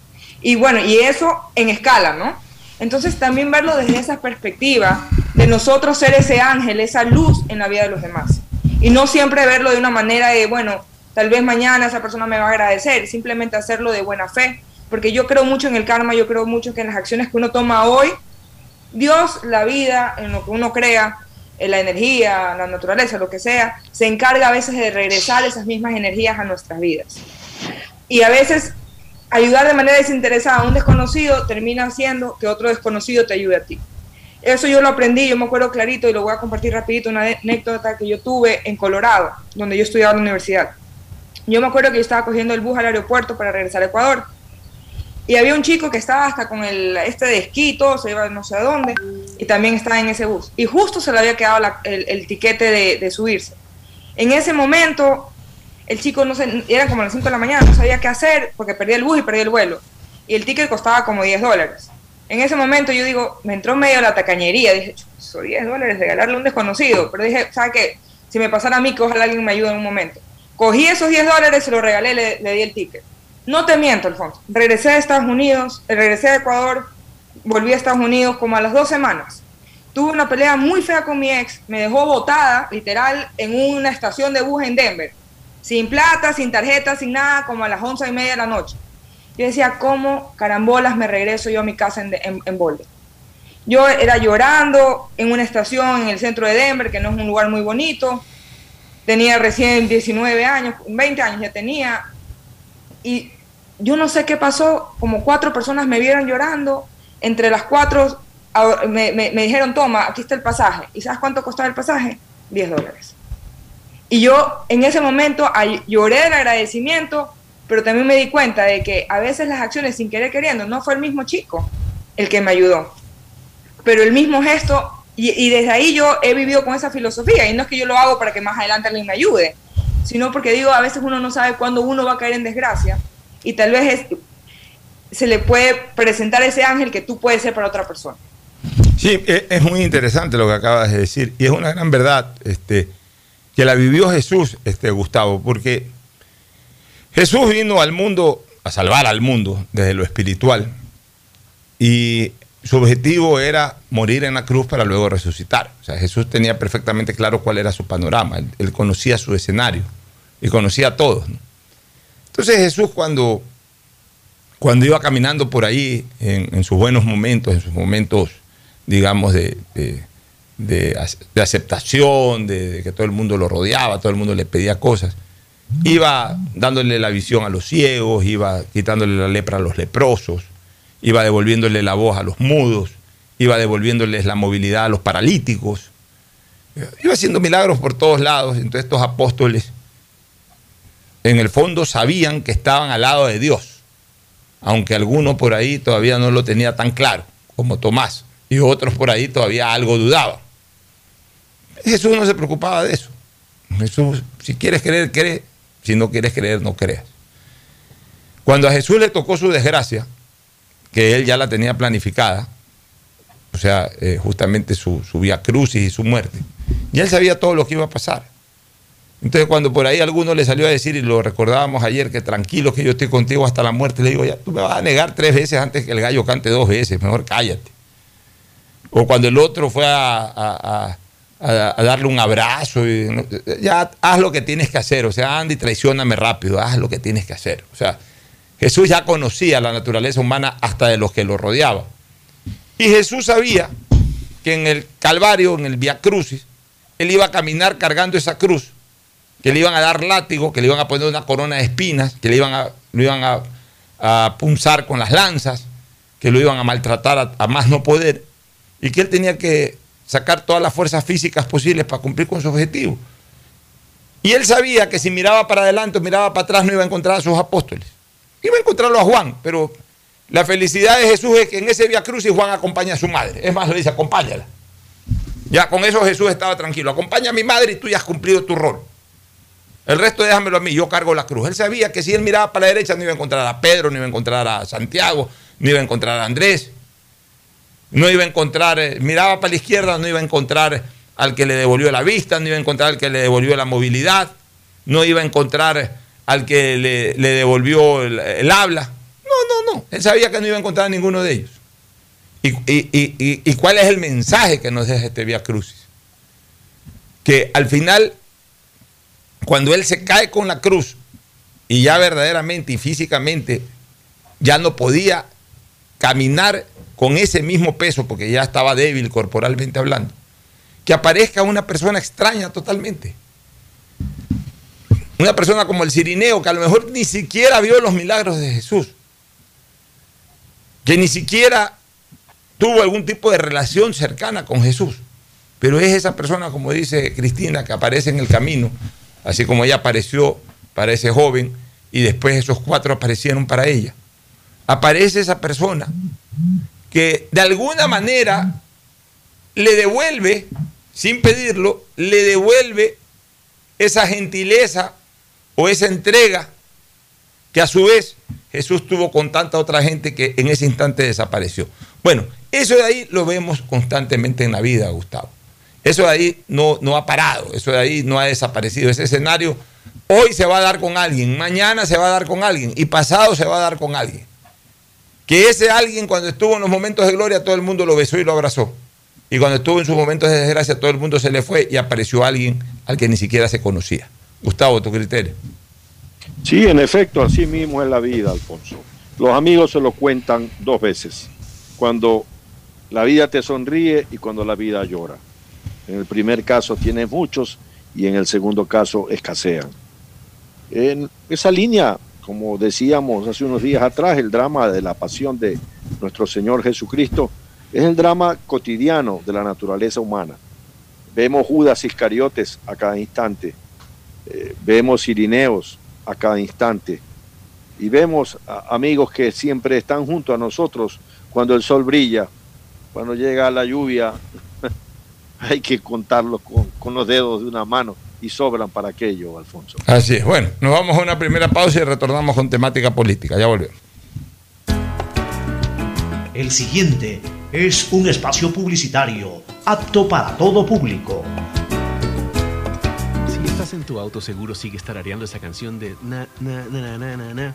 Y bueno, y eso en escala, ¿no? Entonces también verlo desde esa perspectiva de nosotros ser ese ángel, esa luz en la vida de los demás. Y no siempre verlo de una manera de, bueno, tal vez mañana esa persona me va a agradecer, simplemente hacerlo de buena fe, porque yo creo mucho en el karma, yo creo mucho que en las acciones que uno toma hoy, Dios, la vida, en lo que uno crea, en la energía, la naturaleza, lo que sea, se encarga a veces de regresar esas mismas energías a nuestras vidas. Y a veces ayudar de manera desinteresada a un desconocido termina haciendo que otro desconocido te ayude a ti. Eso yo lo aprendí, yo me acuerdo clarito y lo voy a compartir rapidito, una anécdota que yo tuve en Colorado, donde yo estudiaba en la universidad. Yo me acuerdo que yo estaba cogiendo el bus al aeropuerto para regresar a Ecuador. Y había un chico que estaba hasta con el este de esquí, todo, se iba no sé a dónde, y también estaba en ese bus. Y justo se le había quedado el, el tiquete de, de subirse. En ese momento, el chico, no sé, eran como las 5 de la mañana, no sabía qué hacer porque perdía el bus y perdía el vuelo. Y el ticket costaba como 10 dólares. En ese momento yo digo, me entró medio la tacañería, dije, son 10 dólares, regalarle a un desconocido. Pero dije, ¿sabes qué? Si me pasara a mí, que ojalá alguien me ayude en un momento. Cogí esos 10 dólares, se los regalé, le, le di el ticket. No te miento, Alfonso. Regresé a Estados Unidos, regresé a Ecuador, volví a Estados Unidos como a las dos semanas. Tuve una pelea muy fea con mi ex, me dejó botada, literal, en una estación de bus en Denver. Sin plata, sin tarjeta, sin nada, como a las once y media de la noche. Yo decía, ¿cómo carambolas me regreso yo a mi casa en, en, en Boulder? Yo era llorando en una estación en el centro de Denver, que no es un lugar muy bonito. Tenía recién 19 años, 20 años ya tenía. Y yo no sé qué pasó, como cuatro personas me vieron llorando. Entre las cuatro me, me- me dijeron, toma, aquí está el pasaje. ¿Y sabes cuánto costaba el pasaje? 10 dólares. Y yo en ese momento lloré del agradecimiento, pero también me di cuenta de que a veces las acciones sin querer queriendo, no fue el mismo chico el que me ayudó, pero el mismo gesto, y, y desde ahí yo he vivido con esa filosofía, y no es que yo lo hago para que más adelante alguien me ayude, sino porque digo, a veces uno no sabe cuándo uno va a caer en desgracia, y tal vez es- se le puede presentar ese ángel que tú puedes ser para otra persona. Sí, e- es muy interesante lo que acabas de decir y es una gran verdad este, que la vivió Jesús, este, Gustavo, porque Jesús vino al mundo a salvar al mundo desde lo espiritual y su objetivo era morir en la cruz para luego resucitar. O sea, Jesús tenía perfectamente claro cuál era su panorama, él, conocía su escenario y conocía a todos. Entonces Jesús cuando, cuando iba caminando por ahí en, sus buenos momentos, en sus momentos digamos, de- de ac- de aceptación, de, de que todo el mundo lo rodeaba, todo el mundo le pedía cosas. Iba dándole la visión a los ciegos, iba quitándole la lepra a los leprosos, iba devolviéndole la voz a los mudos, iba devolviéndoles la movilidad a los paralíticos, iba haciendo milagros por todos lados. Entonces estos apóstoles, en el fondo, sabían que estaban al lado de Dios, aunque alguno por ahí todavía no lo tenía tan claro, como Tomás y otros por ahí todavía algo dudaban. Jesús no se preocupaba de eso. Jesús, si quieres creer, cree. Si no quieres creer, no creas. Cuando a Jesús le tocó su desgracia, que él ya la tenía planificada, o sea, eh, justamente su, su vía crucis y su muerte, ya él sabía todo lo que iba a pasar. Entonces, cuando por ahí alguno le salió a decir, y lo recordábamos ayer, que tranquilo que yo estoy contigo hasta la muerte, le digo, ya, tú me vas a negar tres veces antes que el gallo cante dos veces, mejor cállate. O cuando el otro fue a, a- darle un abrazo, y, ya haz lo que tienes que hacer, o sea, anda y traicioname rápido, haz lo que tienes que hacer. O sea, Jesús ya conocía la naturaleza humana hasta de los que lo rodeaban. Y Jesús sabía que en el Calvario, en el Via Crucis, él iba a caminar cargando esa cruz, que le iban a dar látigo, que le iban a poner una corona de espinas, que le iban a, lo iban a, punzar con las lanzas, que lo iban a maltratar a más no poder, y que él tenía que sacar todas las fuerzas físicas posibles para cumplir con su objetivo. Y él sabía que si miraba para adelante o miraba para atrás no iba a encontrar a sus apóstoles. Iba a encontrarlo a Juan, pero la felicidad de Jesús es que en ese Via Crucis Juan acompaña a su madre. Es más, le dice, acompáñala. Ya con eso Jesús estaba tranquilo. Acompaña a mi madre y tú ya has cumplido tu rol. El resto déjamelo a mí, yo cargo la cruz. Él sabía que si él miraba para la derecha no iba a encontrar a Pedro, no iba a encontrar a Santiago, no iba a encontrar a Andrés, no iba a encontrar, eh, miraba para la izquierda, no iba a encontrar al que le devolvió la vista, no iba a encontrar al que le devolvió la movilidad, no iba a encontrar al que le, devolvió el, habla. No, no, no. Él sabía que no iba a encontrar a ninguno de ellos. ¿Y, cuál es el mensaje que nos deja este Vía Crucis? Que al final, cuando él se cae con la cruz y ya verdaderamente y físicamente ya no podía caminar con ese mismo peso, porque ya estaba débil corporalmente hablando, que aparezca una persona extraña totalmente. Una persona como el Cirineo, que a lo mejor ni siquiera vio los milagros de Jesús, que ni siquiera tuvo algún tipo de relación cercana con Jesús, pero es esa persona, como dice Cristina, que aparece en el camino, así como ella apareció para ese joven y después esos cuatro aparecieron para ella. Aparece esa persona que de alguna manera le devuelve, sin pedirlo, le devuelve esa gentileza o esa entrega que a su vez Jesús tuvo con tanta otra gente que en ese instante desapareció. Bueno, eso de ahí lo vemos constantemente en la vida, Gustavo. Eso de ahí no, no ha parado, eso de ahí no ha desaparecido. Ese escenario hoy se va a dar con alguien, mañana se va a dar con alguien y pasado se va a dar con alguien. Que ese alguien cuando estuvo en los momentos de gloria todo el mundo lo besó y lo abrazó. Y cuando estuvo en sus momentos de desgracia todo el mundo se le fue y apareció alguien al que ni siquiera se conocía. Gustavo, tu criterio. Sí, en efecto, así mismo es la vida, Alfonso. Los amigos se lo cuentan dos veces. Cuando la vida te sonríe y cuando la vida llora. En el primer caso tienes muchos y en el segundo caso escasean. En esa línea, como decíamos hace unos días atrás, el drama de la pasión de nuestro Señor Jesucristo es el drama cotidiano de la naturaleza humana. Vemos Judas Iscariotes a cada instante, eh, vemos Irineos a cada instante y vemos amigos que siempre están junto a nosotros cuando el sol brilla, cuando llega la lluvia, hay que contarlos con, los dedos de una mano y sobran para aquello, Alfonso. Así es. Bueno, nos vamos a una primera pausa y retornamos con temática política. Ya volvemos. El siguiente es un espacio publicitario apto para todo público en tu auto seguro sigue tarareando esa canción de na na na na na na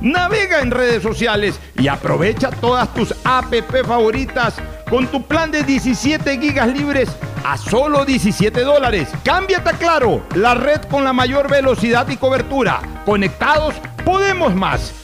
navega en redes sociales y aprovecha todas tus app favoritas con tu plan de 17 gigas libres a solo 17 dólares. Cámbiate a Claro, la red con la mayor velocidad y cobertura. Conectados, podemos más.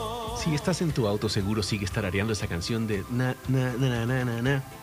Si estás en tu auto, seguro sigue tarareando esa canción de na, na, na, na, na, na,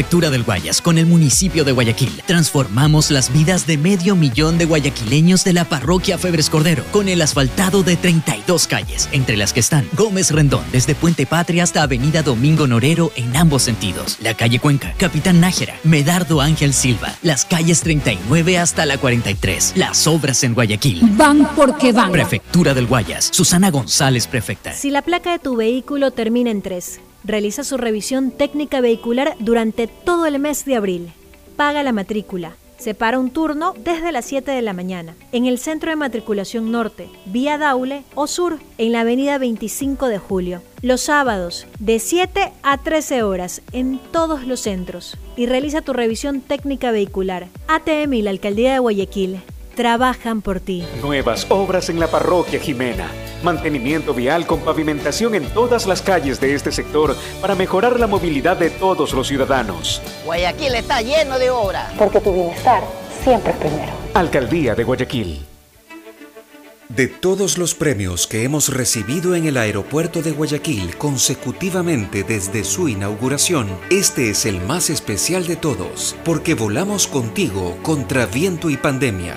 Prefectura del Guayas con el municipio de Guayaquil. Transformamos las vidas de medio millón de guayaquileños de la parroquia Febres Cordero con el asfaltado de 32 calles, entre las que están Gómez Rendón desde Puente Patria hasta Avenida Domingo Norero en ambos sentidos, la calle Cuenca, Capitán Nájera, Medardo Ángel Silva, las calles 39 hasta la 43, las obras en Guayaquil. Van porque van. Prefectura del Guayas, Susana González, prefecta. Si la placa de tu vehículo termina en 3, realiza su revisión técnica vehicular durante todo el mes de abril. Paga la matrícula. Separa un turno desde las 7 de la mañana en el Centro de Matriculación Norte, vía Daule o Sur, en la avenida 25 de Julio. Los sábados, de 7 a 13 horas, en todos los centros. Y realiza tu revisión técnica vehicular. ATM y la Alcaldía de Guayaquil trabajan por ti. Nuevas obras en la parroquia Jimena. Mantenimiento vial con pavimentación en todas las calles de este sector para mejorar la movilidad de todos los ciudadanos. Guayaquil está lleno de obras. Porque tu bienestar siempre es primero. Alcaldía de Guayaquil. De todos los premios que hemos recibido en el aeropuerto de Guayaquil consecutivamente desde su inauguración, este es el más especial de todos, porque volamos contigo contra viento y pandemia.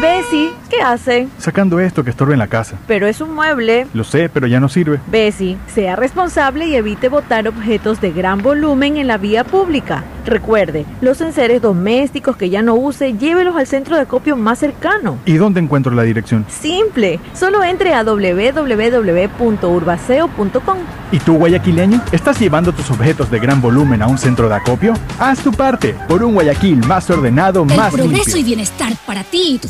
Bessie, ¿qué hace? Sacando esto que estorba en la casa. Pero es un mueble. Lo sé, pero ya no sirve. Bessie, sea responsable y evite botar objetos de gran volumen en la vía pública. Recuerde, los enseres domésticos que ya no use, llévelos al centro de acopio más cercano. ¿Y dónde encuentro la dirección? Simple, solo entre a www.urbaceo.com. ¿Y tú, guayaquileño? ¿Estás llevando tus objetos de gran volumen a un centro de acopio? Haz tu parte por un Guayaquil más ordenado, El más progreso limpio. y bienestar para ti y tu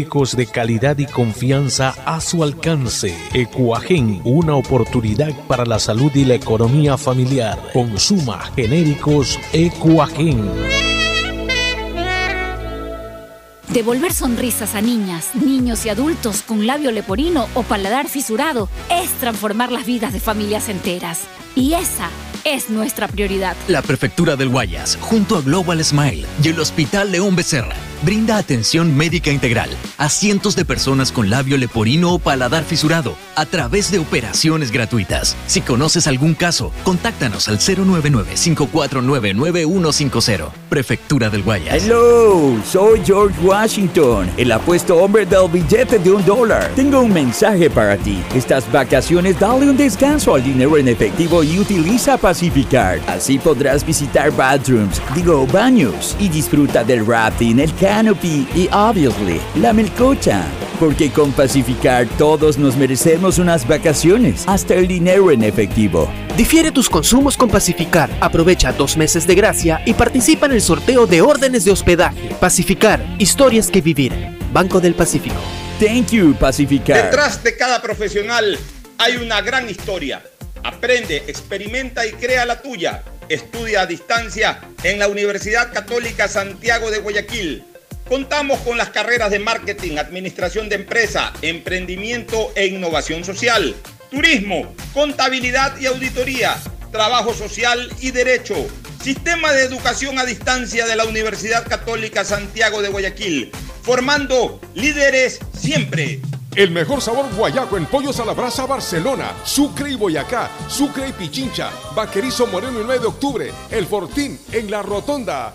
de calidad y confianza a su alcance. Ecuagen, una oportunidad para la salud y la economía familiar. Consuma genéricos Ecuagen. Devolver sonrisas a niñas, niños y adultos con labio leporino o paladar fisurado es transformar las vidas de familias enteras. Y esa es nuestra prioridad. La Prefectura del Guayas, junto a Global Smile y el Hospital León Becerra, brinda atención médica integral a cientos de personas con labio leporino o paladar fisurado a través de operaciones gratuitas. Si conoces algún caso, contáctanos al 099-549-9150. Prefectura del Guayas. Hello, soy George Washington, el apuesto hombre del billete de un dólar. Tengo un mensaje para ti. Estas vacaciones dale un descanso al dinero en efectivo y utiliza Pacificard. Así podrás visitar bathrooms, digo baños, y disfruta del rafting, el canopy y, obviously, la melcocha. Porque con Pacificard todos nos merecemos unas vacaciones, hasta el dinero en efectivo. Difiere tus consumos con Pacificar. Aprovecha dos meses de gracia y participa en el sorteo de órdenes de hospedaje. Pacificar, historias que vivir. Banco del Pacífico. Thank you, Pacificar. Detrás de cada profesional hay una gran historia. Aprende, experimenta y crea la tuya. Estudia a distancia en la Universidad Católica Santiago de Guayaquil. Contamos con las carreras de marketing, administración de empresa, emprendimiento e innovación social, turismo, contabilidad y auditoría, trabajo social y derecho. Sistema de educación a distancia de la Universidad Católica Santiago de Guayaquil, formando líderes siempre. El mejor sabor guayaco en pollos a la brasa Barcelona, Sucre y Boyacá, Sucre y Pichincha, Vaquerizo Moreno el 9 de octubre, El Fortín en la Rotonda.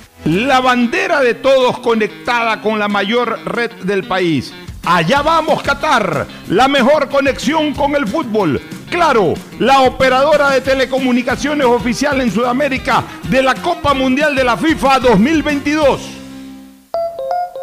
La bandera de todos conectada con la mayor red del país. Allá vamos, Qatar, la mejor conexión con el fútbol. Claro, la operadora de telecomunicaciones oficial en Sudamérica de la Copa Mundial de la FIFA 2022.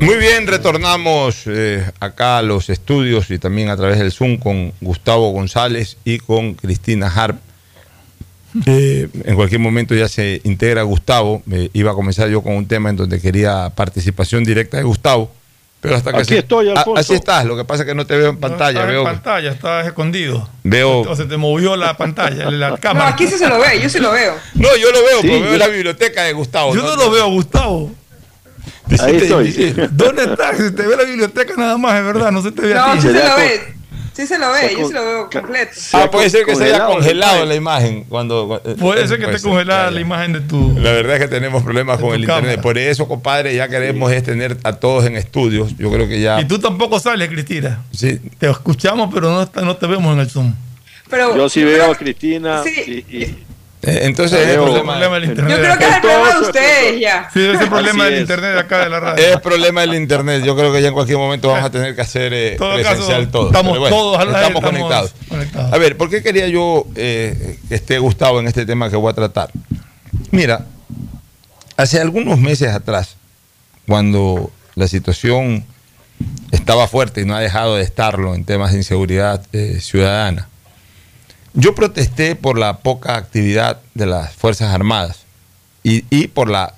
Muy bien, retornamos eh, acá a los estudios y también a través del Zoom con Gustavo González y con Cristina Harp. Eh, en cualquier momento ya se integra Gustavo. Eh, iba a comenzar yo con un tema en donde quería participación directa de Gustavo, Pero hasta que Aquí se- estoy, Ah, Alfonso. Así estás, lo que pasa es que no te veo en pantalla. Estás veo, en pantalla, estás escondido. veo. O se te movió la pantalla, la No, cámara. aquí sí se lo ve, yo sí lo veo. No, yo lo veo, Sí, pero veo yo- la biblioteca de Gustavo. Yo no lo veo a Ahí estoy. ¿Dónde estás? Se te ve la biblioteca nada más, es verdad, no se te ve a No, ti. sí se lo ve. Sí se lo ve, yo sí lo veo completo. Ah, puede ser que se haya congelado congelado el la imagen. cuando eh, Puede ser que esté congelada la imagen de tu. La verdad es que tenemos problemas con el cámara. internet. Por eso, compadre, ya queremos es tener a todos en estudios. Yo creo que ya. Y tú tampoco sales, Cristina. Sí. Te escuchamos, pero no, no te vemos en el Zoom. Pero, Yo sí veo a Cristina. Sí. y- y- Eh, Entonces, es Veo- problema, del internet. yo creo que es el problema de ustedes ya. Sí, es el problema del internet de acá de la radio. es problema del internet. Yo creo que ya en cualquier momento vamos a tener que hacer eh, todo presencial caso, todo. estamos bueno, todos al estamos estamos conectados. conectados. A ver, ¿por qué quería yo eh, que esté Gustavo en este tema que voy a tratar? Mira, hace algunos meses atrás, cuando la situación estaba fuerte y no ha dejado de estarlo en temas de inseguridad eh, ciudadana, yo protesté por la poca actividad de las Fuerzas Armadas y, y por la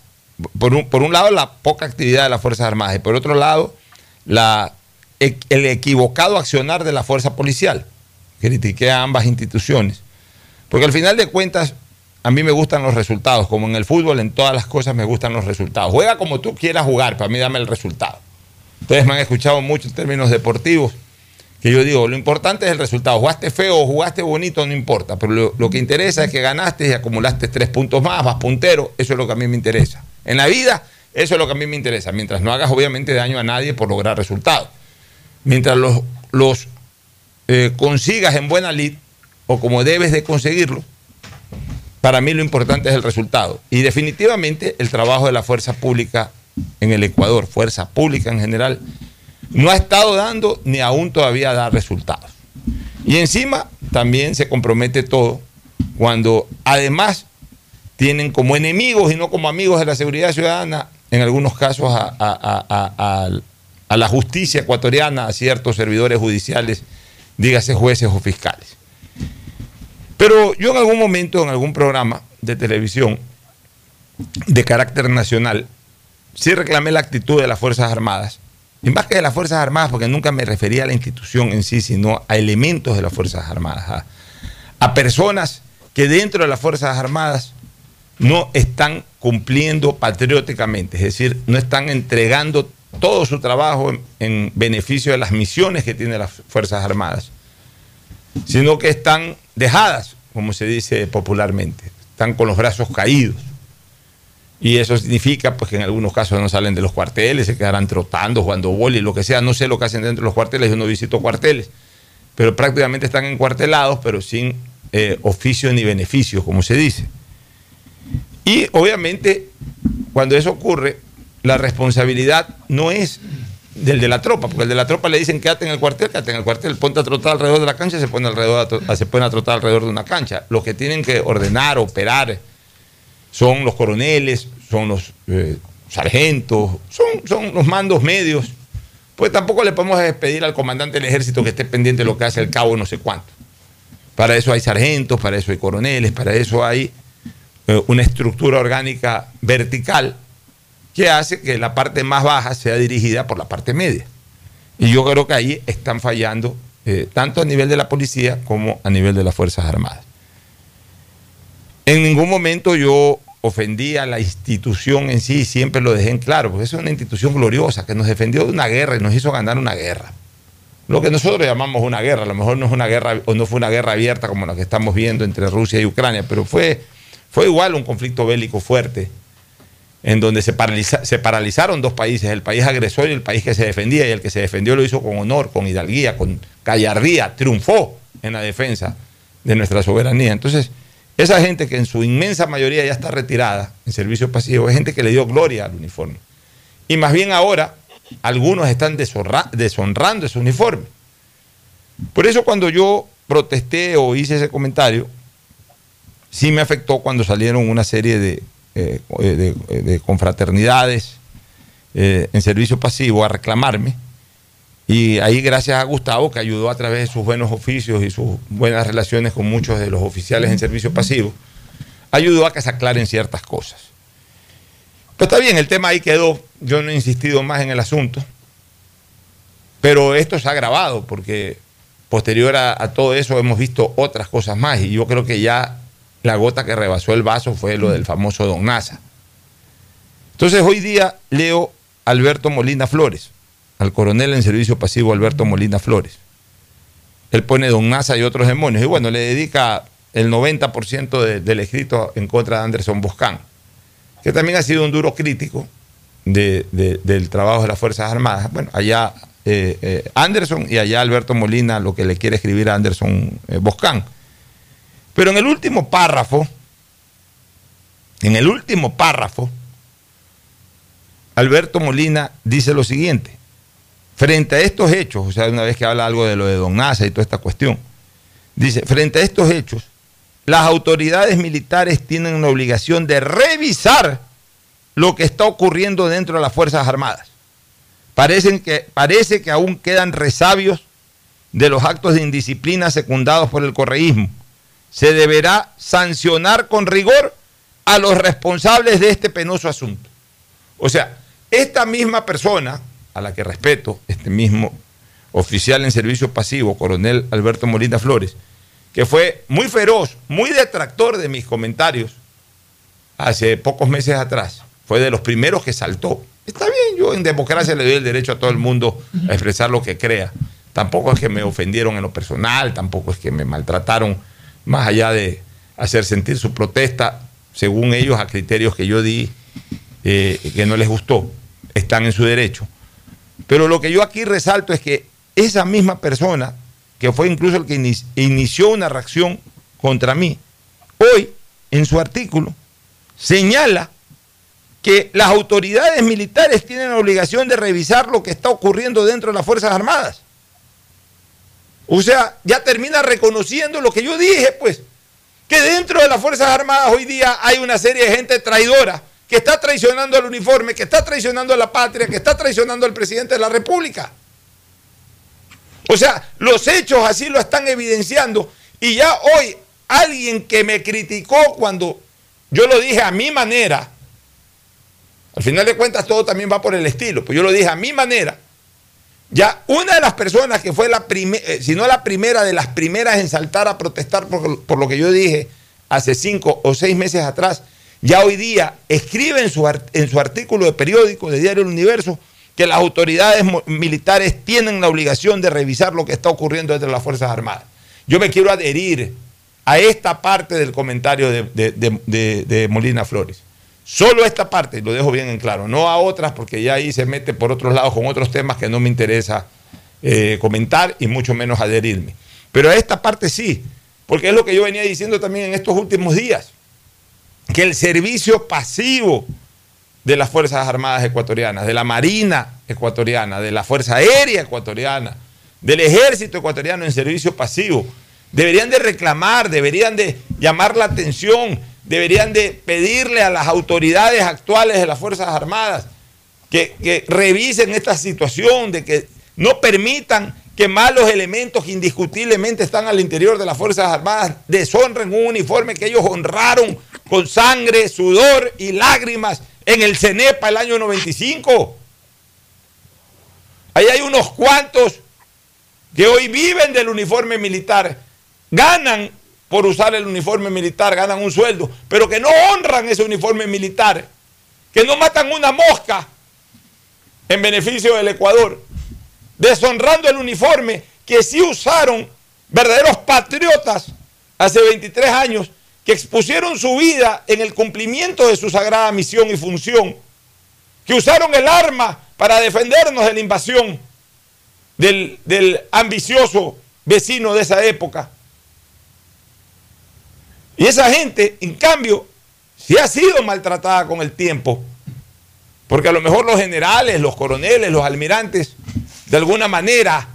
por un, por un lado la poca actividad de las Fuerzas Armadas y por otro lado la, el equivocado accionar de la fuerza policial. Critiqué a ambas instituciones. Porque al final de cuentas, a mí me gustan los resultados. Como en el fútbol, en todas las cosas me gustan los resultados. Juega como tú quieras jugar, para mí dame el resultado. Ustedes me han escuchado mucho en términos deportivos, que yo digo, lo importante es el resultado. Jugaste feo o jugaste bonito, no importa. Pero lo, que interesa es que ganaste y acumulaste tres puntos más, vas puntero. Eso es lo que a mí me interesa. En la vida, eso es lo que a mí me interesa. Mientras no hagas obviamente daño a nadie por lograr resultados. Mientras los, los eh, consigas en buena lid o como debes de conseguirlo, para mí lo importante es el resultado. Y definitivamente el trabajo de la fuerza pública en el Ecuador, fuerza pública en general, no ha estado dando ni aún todavía da resultados. Y encima también se compromete todo cuando además tienen como enemigos y no como amigos de la seguridad ciudadana, en algunos casos a, la justicia ecuatoriana, a ciertos servidores judiciales, dígase jueces o fiscales. Pero yo en algún momento, en algún programa de televisión de carácter nacional, sí reclamé la actitud de las Fuerzas Armadas. Y más que de las Fuerzas Armadas, porque nunca me refería a la institución en sí, sino a elementos de las Fuerzas Armadas, a, a personas que dentro de las Fuerzas Armadas no están cumpliendo patrióticamente, es decir, no están entregando todo su trabajo en, en beneficio de las misiones que tienen las Fuerzas Armadas, sino que están dejadas, como se dice popularmente, están con los brazos caídos. Y eso significa pues, que en algunos casos no salen de los cuarteles, se quedarán trotando, jugando boli, lo que sea. No sé lo que hacen dentro de los cuarteles, yo no visito cuarteles. Pero prácticamente están encuartelados, pero sin eh, oficio ni beneficio, como se dice. Y obviamente, cuando eso ocurre, la responsabilidad no es del de la tropa, porque el de la tropa le dicen quédate en el cuartel, quédate en el cuartel, ponte a trotar alrededor de la cancha, se pone alrededor se ponen a trotar alrededor de una cancha. Los que tienen que ordenar, operar, son los coroneles, son los eh, sargentos, son, son los mandos medios. Pues tampoco le podemos pedir al comandante del ejército que esté pendiente de lo que hace el cabo no sé cuánto. Para eso hay sargentos, para eso hay coroneles, para eso hay eh, una estructura orgánica vertical que hace que la parte más baja sea dirigida por la parte media. Y yo creo que ahí están fallando eh, tanto a nivel de la policía como a nivel de las Fuerzas Armadas. En ningún momento yo ofendí a la institución en sí, siempre lo dejé en claro, porque es una institución gloriosa que nos defendió de una guerra y nos hizo ganar una guerra. Lo que nosotros llamamos una guerra, a lo mejor no es una guerra o no fue una guerra abierta como la que estamos viendo entre Rusia y Ucrania, pero fue, fue igual un conflicto bélico fuerte, en donde se, paraliza- se paralizaron dos países, el país agresor y el país que se defendía, y el que se defendió lo hizo con honor, con hidalguía, con gallardía, triunfó en la defensa de nuestra soberanía. Entonces, esa gente que en su inmensa mayoría ya está retirada en servicio pasivo, es gente que le dio gloria al uniforme. Y más bien ahora, algunos están deshonra- deshonrando ese uniforme. Por eso cuando yo protesté o hice ese comentario, sí me afectó cuando salieron una serie de, eh, de- de confraternidades eh, en servicio pasivo a reclamarme. Y ahí gracias a Gustavo, que ayudó a través de sus buenos oficios y sus buenas relaciones con muchos de los oficiales en servicio pasivo, ayudó a que se aclaren ciertas cosas. Pero está bien, el tema ahí quedó, yo no he insistido más en el asunto. Pero esto se ha agravado porque posterior a, a todo eso hemos visto otras cosas más y yo creo que ya la gota que rebasó el vaso fue lo del famoso Don Nasa. Entonces hoy día leo Alberto Molina Flores, al coronel en servicio pasivo Alberto Molina Flores. Él pone Don Nasa y otros demonios y bueno, le dedica el 90% de- del escrito en contra de Anderson Boscán, que también ha sido un duro crítico de- de- del trabajo de las Fuerzas Armadas. Bueno, allá eh, eh, Anderson y allá Alberto Molina lo que le quiere escribir a Anderson eh, Boscán. Pero en el último párrafo, en el último párrafo, Alberto Molina dice lo siguiente. Frente a estos hechos, o sea, una vez que habla algo de lo de Don Nasa y toda esta cuestión, dice, frente a estos hechos, las autoridades militares tienen la obligación de revisar lo que está ocurriendo dentro de las Fuerzas Armadas. Parecen que, parece que aún quedan resabios de los actos de indisciplina secundados por el correísmo. Se deberá sancionar con rigor a los responsables de este penoso asunto. O sea, esta misma persona, a la que respeto, este mismo oficial en servicio pasivo, coronel Alberto Molina Flores, que fue muy feroz, muy detractor de mis comentarios hace pocos meses atrás, fue de los primeros que saltó. Está bien, yo en democracia le doy el derecho a todo el mundo a expresar lo que crea. Tampoco es que me ofendieron en lo personal, tampoco es que me maltrataron, más allá de hacer sentir su protesta, según ellos, a criterios que yo di, eh, que no les gustó. Están en su derecho. Pero lo que yo aquí resalto es que esa misma persona, que fue incluso el que ini- inició una reacción contra mí, hoy, en su artículo, señala que las autoridades militares tienen la obligación de revisar lo que está ocurriendo dentro de las Fuerzas Armadas. O sea, ya termina reconociendo lo que yo dije, pues, que dentro de las Fuerzas Armadas hoy día hay una serie de gente traidora que está traicionando al uniforme, que está traicionando a la patria, que está traicionando al presidente de la República. O sea, los hechos así lo están evidenciando y ya hoy alguien que me criticó cuando yo lo dije a mi manera, al final de cuentas todo también va por el estilo, pues yo lo dije a mi manera, ya una de las personas que fue la primera, si no la primera de las primeras en saltar a protestar por, por lo que yo dije hace cinco o seis meses atrás, ya hoy día escribe en su, en su artículo de periódico de Diario El Universo que las autoridades militares tienen la obligación de revisar lo que está ocurriendo dentro de las Fuerzas Armadas. Yo me quiero adherir a esta parte del comentario de, de- de- Molina Flores. Solo esta parte, lo dejo bien en claro, no a otras porque ya ahí se mete por otros lados con otros temas que no me interesa eh, comentar y mucho menos adherirme. Pero a esta parte sí, porque es lo que yo venía diciendo también en estos últimos días, que el servicio pasivo de las Fuerzas Armadas ecuatorianas, de la Marina ecuatoriana, de la Fuerza Aérea ecuatoriana, del Ejército ecuatoriano en servicio pasivo, deberían de reclamar, deberían de llamar la atención, deberían de pedirle a las autoridades actuales de las Fuerzas Armadas que, que revisen esta situación, de que no permitan que malos elementos que indiscutiblemente están al interior de las Fuerzas Armadas deshonren un uniforme que ellos honraron con sangre, sudor y lágrimas en el CENEPA el año 95. Ahí hay unos cuantos que hoy viven del uniforme militar, ganan por usar el uniforme militar, ganan un sueldo, pero que no honran ese uniforme militar, que no matan una mosca en beneficio del Ecuador, deshonrando el uniforme que sí usaron verdaderos patriotas hace 23 años, que expusieron su vida en el cumplimiento de su sagrada misión y función, que usaron el arma para defendernos de la invasión del, del ambicioso vecino de esa época. Y esa gente, en cambio, sí ha sido maltratada con el tiempo. Porque a lo mejor los generales, los coroneles, los almirantes, de alguna manera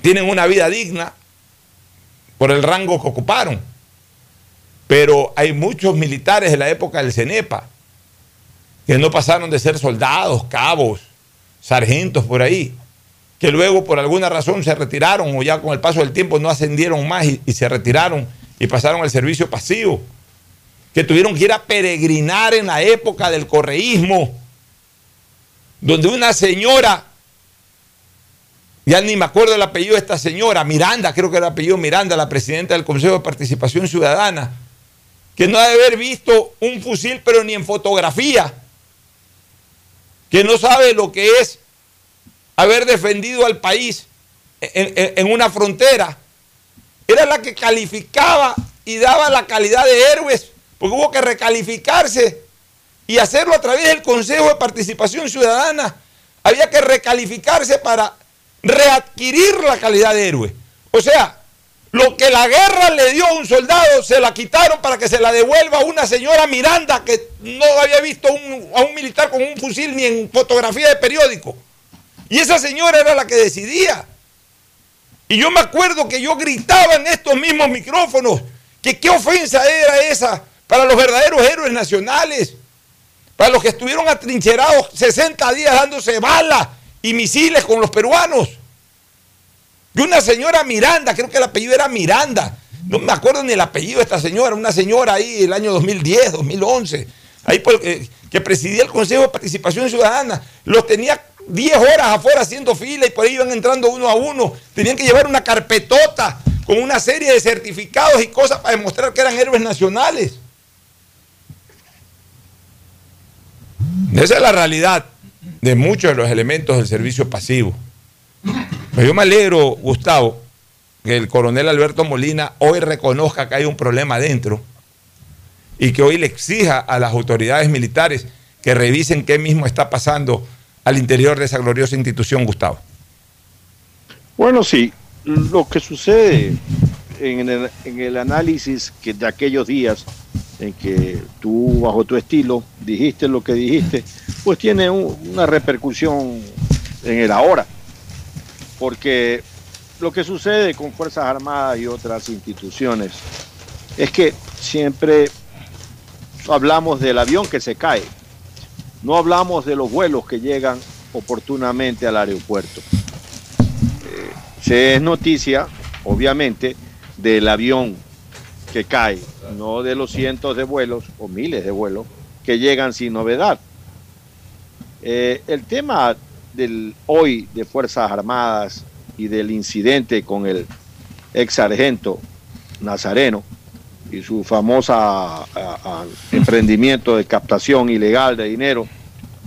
tienen una vida digna por el rango que ocuparon. Pero hay muchos militares de la época del CENEPA que no pasaron de ser soldados, cabos, sargentos por ahí, que luego por alguna razón se retiraron o ya con el paso del tiempo no ascendieron más y, y se retiraron y pasaron al servicio pasivo, que tuvieron que ir a peregrinar en la época del correísmo, donde una señora ya ni me acuerdo el apellido de esta señora, Miranda, creo que era el apellido Miranda, la presidenta del Consejo de Participación Ciudadana, que no ha de haber visto un fusil, pero ni en fotografía, que no sabe lo que es haber defendido al país en, una frontera, era la que calificaba y daba la calidad de héroes, porque hubo que recalificarse y hacerlo a través del Consejo de Participación Ciudadana. Había que recalificarse para readquirir la calidad de héroe. O sea, lo que la guerra le dio a un soldado, se la quitaron para que se la devuelva a una señora Miranda que no había visto a un militar con un fusil ni en fotografía de periódico. Y esa señora era la que decidía. Y yo me acuerdo que yo gritaba en estos mismos micrófonos que qué ofensa era esa para los verdaderos héroes nacionales, para los que estuvieron atrincherados 60 días dándose balas y misiles con los peruanos. Y una señora Miranda, creo que el apellido era Miranda, no me acuerdo ni el apellido de esta señora, una señora ahí el año 2010, 2011, ahí eh, que presidía el Consejo de Participación Ciudadana, los tenía 10 horas afuera haciendo fila y por ahí iban entrando uno a uno, tenían que llevar una carpetota con una serie de certificados y cosas para demostrar que eran héroes nacionales. Esa es la realidad de muchos de los elementos del servicio pasivo. Pero yo me alegro, Gustavo, que el coronel Alberto Molina hoy reconozca que hay un problema adentro y que hoy le exija a las autoridades militares que revisen qué mismo está pasando al interior de esa gloriosa institución, Gustavo. Bueno, sí, lo que sucede en el, análisis que de aquellos días en que tú, bajo tu estilo, dijiste lo que dijiste, pues tiene un- una repercusión en el ahora. Porque lo que sucede con Fuerzas Armadas y otras instituciones es que siempre hablamos del avión que se cae, no hablamos de los vuelos que llegan oportunamente al aeropuerto. Eh, se es noticia, obviamente, del avión que cae, no de los cientos de vuelos o miles de vuelos que llegan sin novedad. Eh, el tema del hoy de Fuerzas Armadas y del incidente con el ex sargento Nazareno y su famosa emprendimiento de captación ilegal de dinero,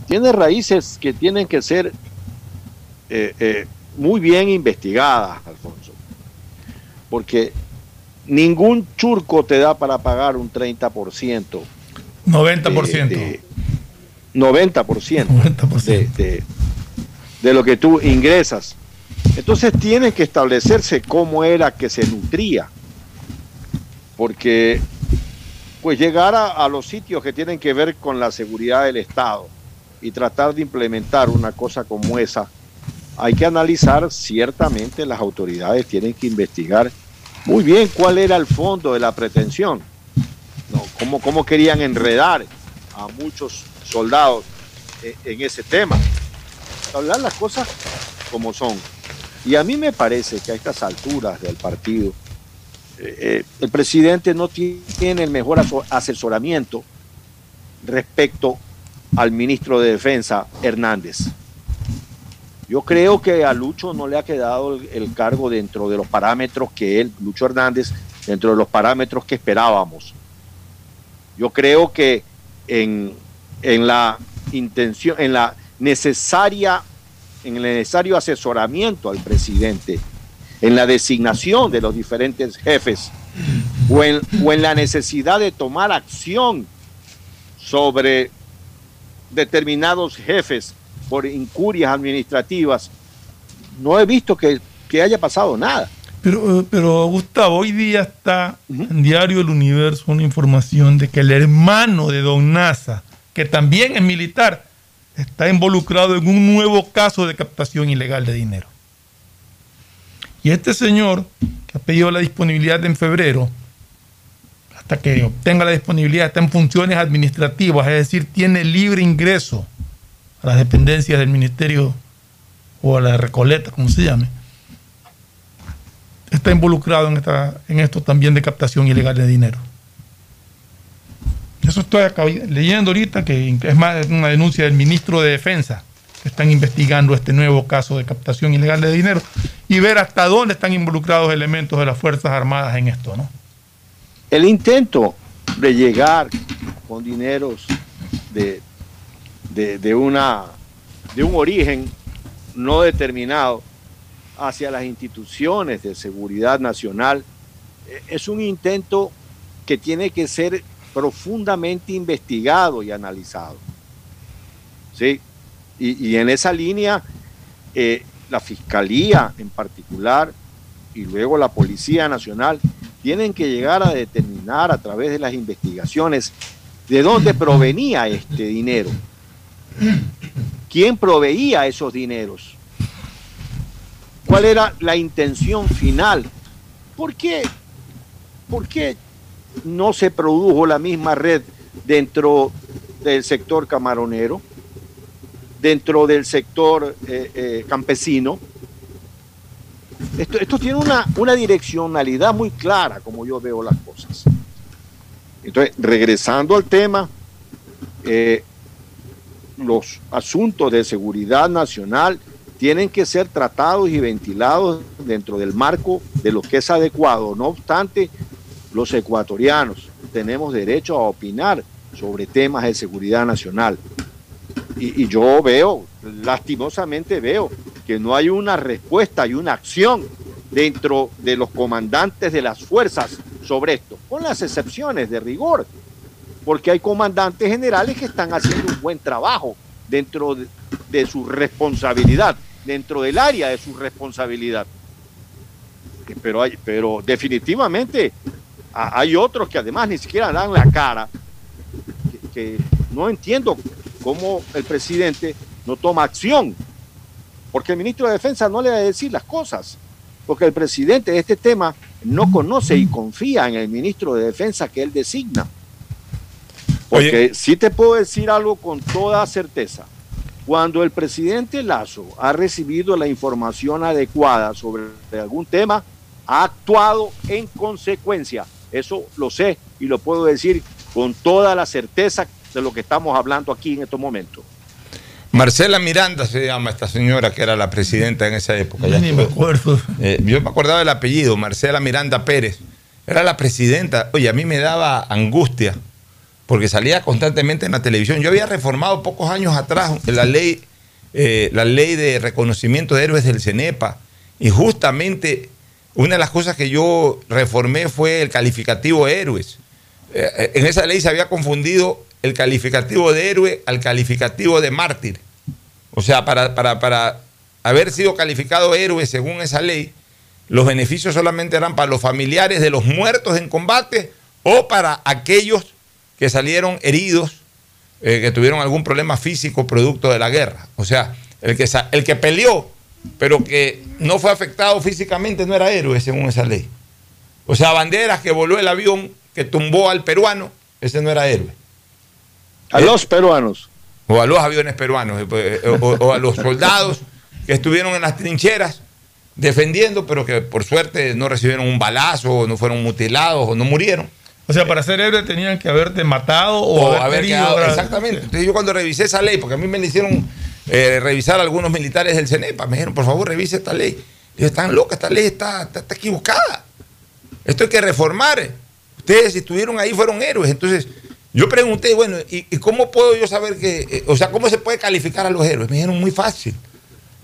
tiene raíces que tienen que ser eh, eh, muy bien investigadas, Alfonso. Porque ningún churco te da para pagar un 30%. 90%. de- de- 90%, De, de- de lo que tú ingresas. Entonces tiene que establecerse cómo era que se nutría. Porque pues llegar a, a los sitios que tienen que ver con la seguridad del Estado y tratar de implementar una cosa como esa, hay que analizar ciertamente las autoridades tienen que investigar muy bien cuál era el fondo de la pretensión, cómo, querían enredar a muchos soldados eh, en ese tema. Hablar las cosas como son. Y a mí me parece que a estas alturas del partido, eh, eh, el presidente no ti- tiene el mejor asesoramiento respecto al ministro de Defensa, Hernández. Yo creo que a Lucho no le ha quedado el, cargo dentro de los parámetros que él, Lucho Hernández, dentro de los parámetros que esperábamos. Yo creo que en, en la intención, en la necesaria, en el necesario asesoramiento al presidente, en la designación de los diferentes jefes, o en, o en la necesidad de tomar acción sobre determinados jefes por incurias administrativas, no he visto que, que haya pasado nada. Pero, eh, pero Gustavo, hoy día está en Diario El Universo una información de que el hermano de Don Nasa, que también es militar, está involucrado en un nuevo caso de captación ilegal de dinero. Y este señor, que ha pedido la disponibilidad en febrero, hasta que obtenga la disponibilidad, está en funciones administrativas, es decir, tiene libre ingreso a las dependencias del ministerio o a la Recoleta, como se llame, está involucrado en, esta, en esto también de captación ilegal de dinero. Eso estoy leyendo ahorita, que es más una denuncia del ministro de Defensa que están investigando este nuevo caso de captación ilegal de dinero y ver hasta dónde están involucrados elementos de las Fuerzas Armadas en esto, ¿no? El intento de llegar con dineros de, de, una, de un origen no determinado hacia las instituciones de seguridad nacional eh, es un intento que tiene que ser profundamente investigado y analizado. ¿Sí? Y, y en esa línea, eh, la Fiscalía en particular y luego la Policía Nacional tienen que llegar a determinar a través de las investigaciones de dónde provenía este dinero, quién proveía esos dineros, cuál era la intención final, por qué, por qué no se produjo la misma red dentro del sector camaronero, dentro del sector eh, eh, campesino. Esto, tiene una, una, direccionalidad muy clara, como yo veo las cosas. Entonces, regresando al tema, eh, los asuntos de seguridad nacional tienen que ser tratados y ventilados dentro del marco de lo que es adecuado. No obstante, los ecuatorianos tenemos derecho a opinar sobre temas de seguridad nacional. Y, yo veo, lastimosamente veo, que no hay una respuesta y una acción dentro de los comandantes de las fuerzas sobre esto, con las excepciones de rigor, porque hay comandantes generales que están haciendo un buen trabajo dentro de, su responsabilidad, dentro del área de su responsabilidad. Pero, hay, pero definitivamente hay otros que además ni siquiera dan la cara, que, que, no entiendo cómo el presidente no toma acción, porque el ministro de Defensa no le va a decir las cosas, porque el presidente de este tema no conoce y confía en el ministro de Defensa que él designa. Porque Oye. sí te puedo decir algo con toda certeza. Cuando el presidente Lazo ha recibido la información adecuada sobre algún tema, ha actuado en consecuencia. Eso lo sé y lo puedo decir con toda la certeza de lo que estamos hablando aquí en estos momentos. Marcela Miranda se llama esta señora que era la presidenta en esa época. Ya ni me acuerdo. Eh, yo me acordaba del apellido, Marcela Miranda Pérez. Era la presidenta. Oye, a mí me daba angustia porque salía constantemente en la televisión. Yo había reformado pocos años atrás la ley, eh, la ley de reconocimiento de héroes del CENEPA y justamente una de las cosas que yo reformé fue el calificativo héroes. Eh, en esa ley se había confundido el calificativo de héroe al calificativo de mártir. O sea, para, para, para, haber sido calificado héroe según esa ley, los beneficios solamente eran para los familiares de los muertos en combate o para aquellos que salieron heridos, eh, que tuvieron algún problema físico producto de la guerra. O sea, el que, el que peleó, pero que no fue afectado físicamente, no era héroe según esa ley. O sea, Banderas que voló el avión que tumbó al peruano, ese no era héroe. A los peruanos. O a los aviones peruanos, o, o, a los soldados que estuvieron en las trincheras defendiendo, pero que por suerte no recibieron un balazo, o no fueron mutilados, o no murieron. O sea, para ser héroe tenían que haberte matado o, o haber, quedado. Para... Exactamente. Entonces yo cuando revisé esa ley, porque a mí me hicieron eh, revisar a algunos militares del CENEPA, me dijeron, por favor, revise esta ley. Yo, están loca, esta ley está, está, está equivocada. Esto hay que reformar. Ustedes si estuvieron ahí fueron héroes. Entonces, yo pregunté, bueno, ¿y, ¿y, cómo puedo yo saber que, eh, o sea, cómo se puede calificar a los héroes? Me dijeron muy fácil.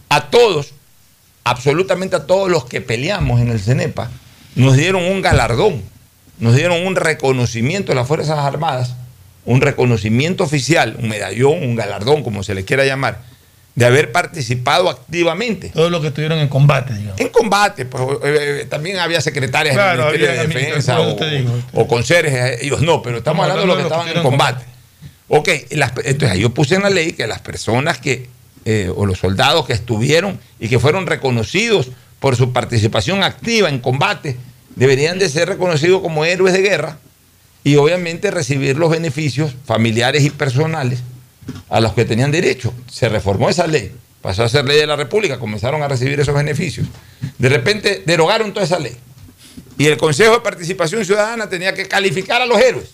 A todos, absolutamente a todos los que peleamos en el CENEPA, nos dieron un galardón, nos dieron un reconocimiento de las Fuerzas Armadas, un reconocimiento oficial, un medallón, un galardón, como se le quiera llamar, de haber participado activamente. Todos los que estuvieron en combate, digamos. En combate, pues, eh, también había secretarias claro, del Ministerio de Defensa o, o conserjes, ellos no, pero estamos hablando de los que estaban en combate. Ok, las, entonces yo puse en la ley que las personas que, eh, o los soldados que estuvieron y que fueron reconocidos por su participación activa en combate, deberían de ser reconocidos como héroes de guerra y obviamente recibir los beneficios familiares y personales a los que tenían derecho. Se reformó esa ley, pasó a ser ley de la República, comenzaron a recibir esos beneficios. De repente derogaron toda esa ley. Y el Consejo de Participación Ciudadana tenía que calificar a los héroes.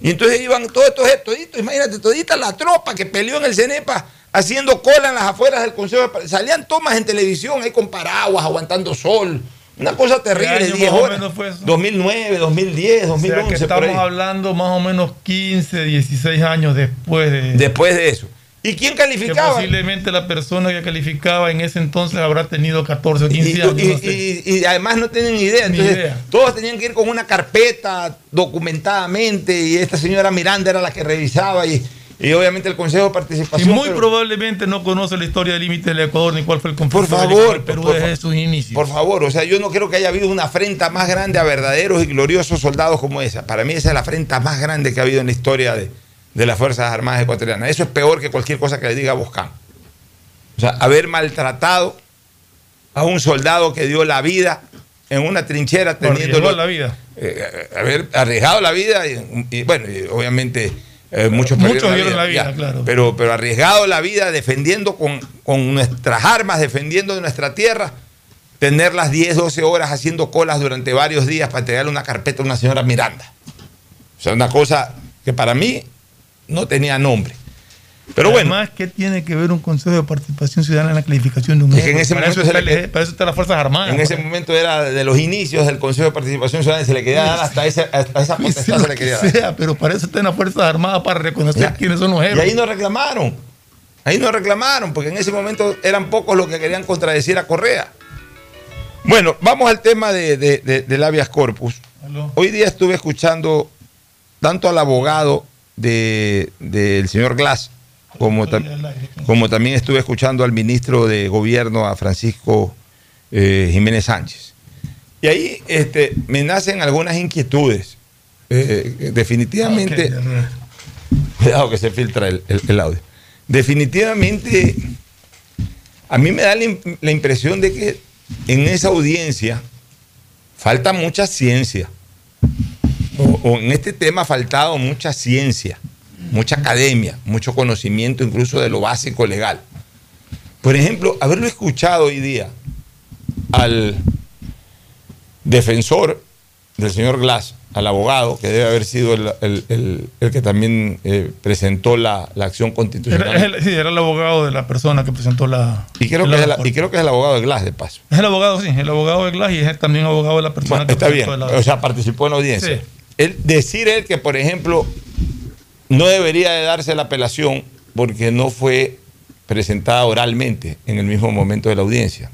Y entonces iban todos estos toditos, imagínate, todita la tropa que peleó en el CENEPA haciendo cola en las afueras del Consejo. de- Salían tomas en televisión ahí con paraguas, aguantando sol. Una cosa terrible, año 10 más o horas. menos fue eso? 2009, 2010, O sea, que 2011, por ahí. estamos hablando más o menos 15, 16 años después de. Después de eso. ¿Y quién que calificaba? posiblemente la persona que calificaba en ese entonces habrá tenido 14 o 15 Y, años. y- no sé. y- y además no tienen ni idea. Entonces, idea. todos tenían que ir con una carpeta documentadamente y esta señora Miranda era la que revisaba y, y obviamente el Consejo de Y Participación. muy pero- probablemente no conoce la historia del límite del Ecuador ni cuál fue el conflicto Por favor, del Perú por desde sus inicios. Por favor, o sea, yo no creo que haya habido una afrenta más grande a verdaderos y gloriosos soldados como esa. Para mí esa es la afrenta más grande que ha habido en la historia de, de las Fuerzas Armadas ecuatorianas. Eso es peor que cualquier cosa que le diga Boscán. O sea, haber maltratado a un soldado que dio la vida en una trinchera teniendo la vida. eh, haber arriesgado la vida y, y, bueno, y obviamente eh, muchos Muchos perdieron dieron la vida, claro. Pero, pero arriesgado la vida defendiendo con, con nuestras armas, defendiendo nuestra tierra, tener las 10, 12 horas haciendo colas durante varios días para entregarle una carpeta a una señora Miranda. O sea, una cosa que para mí no tenía nombre. Pero bueno. Además, ¿qué tiene que ver un Consejo de Participación Ciudadana en la calificación de un Es que en ese para, momento eso se está, le para eso están las Fuerzas Armadas. En ese momento era de los inicios del Consejo de Participación Ciudadana y se le quería dar hasta esa, hasta esa potestad se le que quería dar. sea, pero para eso están las Fuerzas Armadas para reconocer Ya. quiénes son los Y héroes. ahí no reclamaron. Ahí no reclamaron, porque en ese momento eran pocos los que querían contradecir a Correa. Bueno, vamos al tema de, de- de- del habeas corpus. Hoy día estuve escuchando tanto al abogado de- del señor Glass, como, tam- como también estuve escuchando al ministro de Gobierno, a Francisco eh, Jiménez Sánchez. Y ahí este, me nacen algunas inquietudes. Eh, definitivamente, cuidado que se filtra el, el- el audio. Definitivamente, a mí me da la, la impresión de que en esa audiencia falta mucha ciencia. O, o en este tema ha faltado mucha ciencia, mucha academia, mucho conocimiento incluso de lo básico legal. Por ejemplo, haberlo escuchado hoy día al defensor del señor Glass, al abogado, que debe haber sido el, el- el- el que también eh, presentó la, la acción constitucional. Era, sí, era el abogado de la persona que presentó la. y, creo que es el, y creo que es el abogado de Glass, de paso. Es el abogado, sí, el abogado de Glass y es también abogado de la persona Bueno, que está bien, presentó la. o sea, participó en la audiencia. Sí. Él, decir él que, por ejemplo, no debería de darse la apelación porque no fue presentada oralmente en el mismo momento de la audiencia.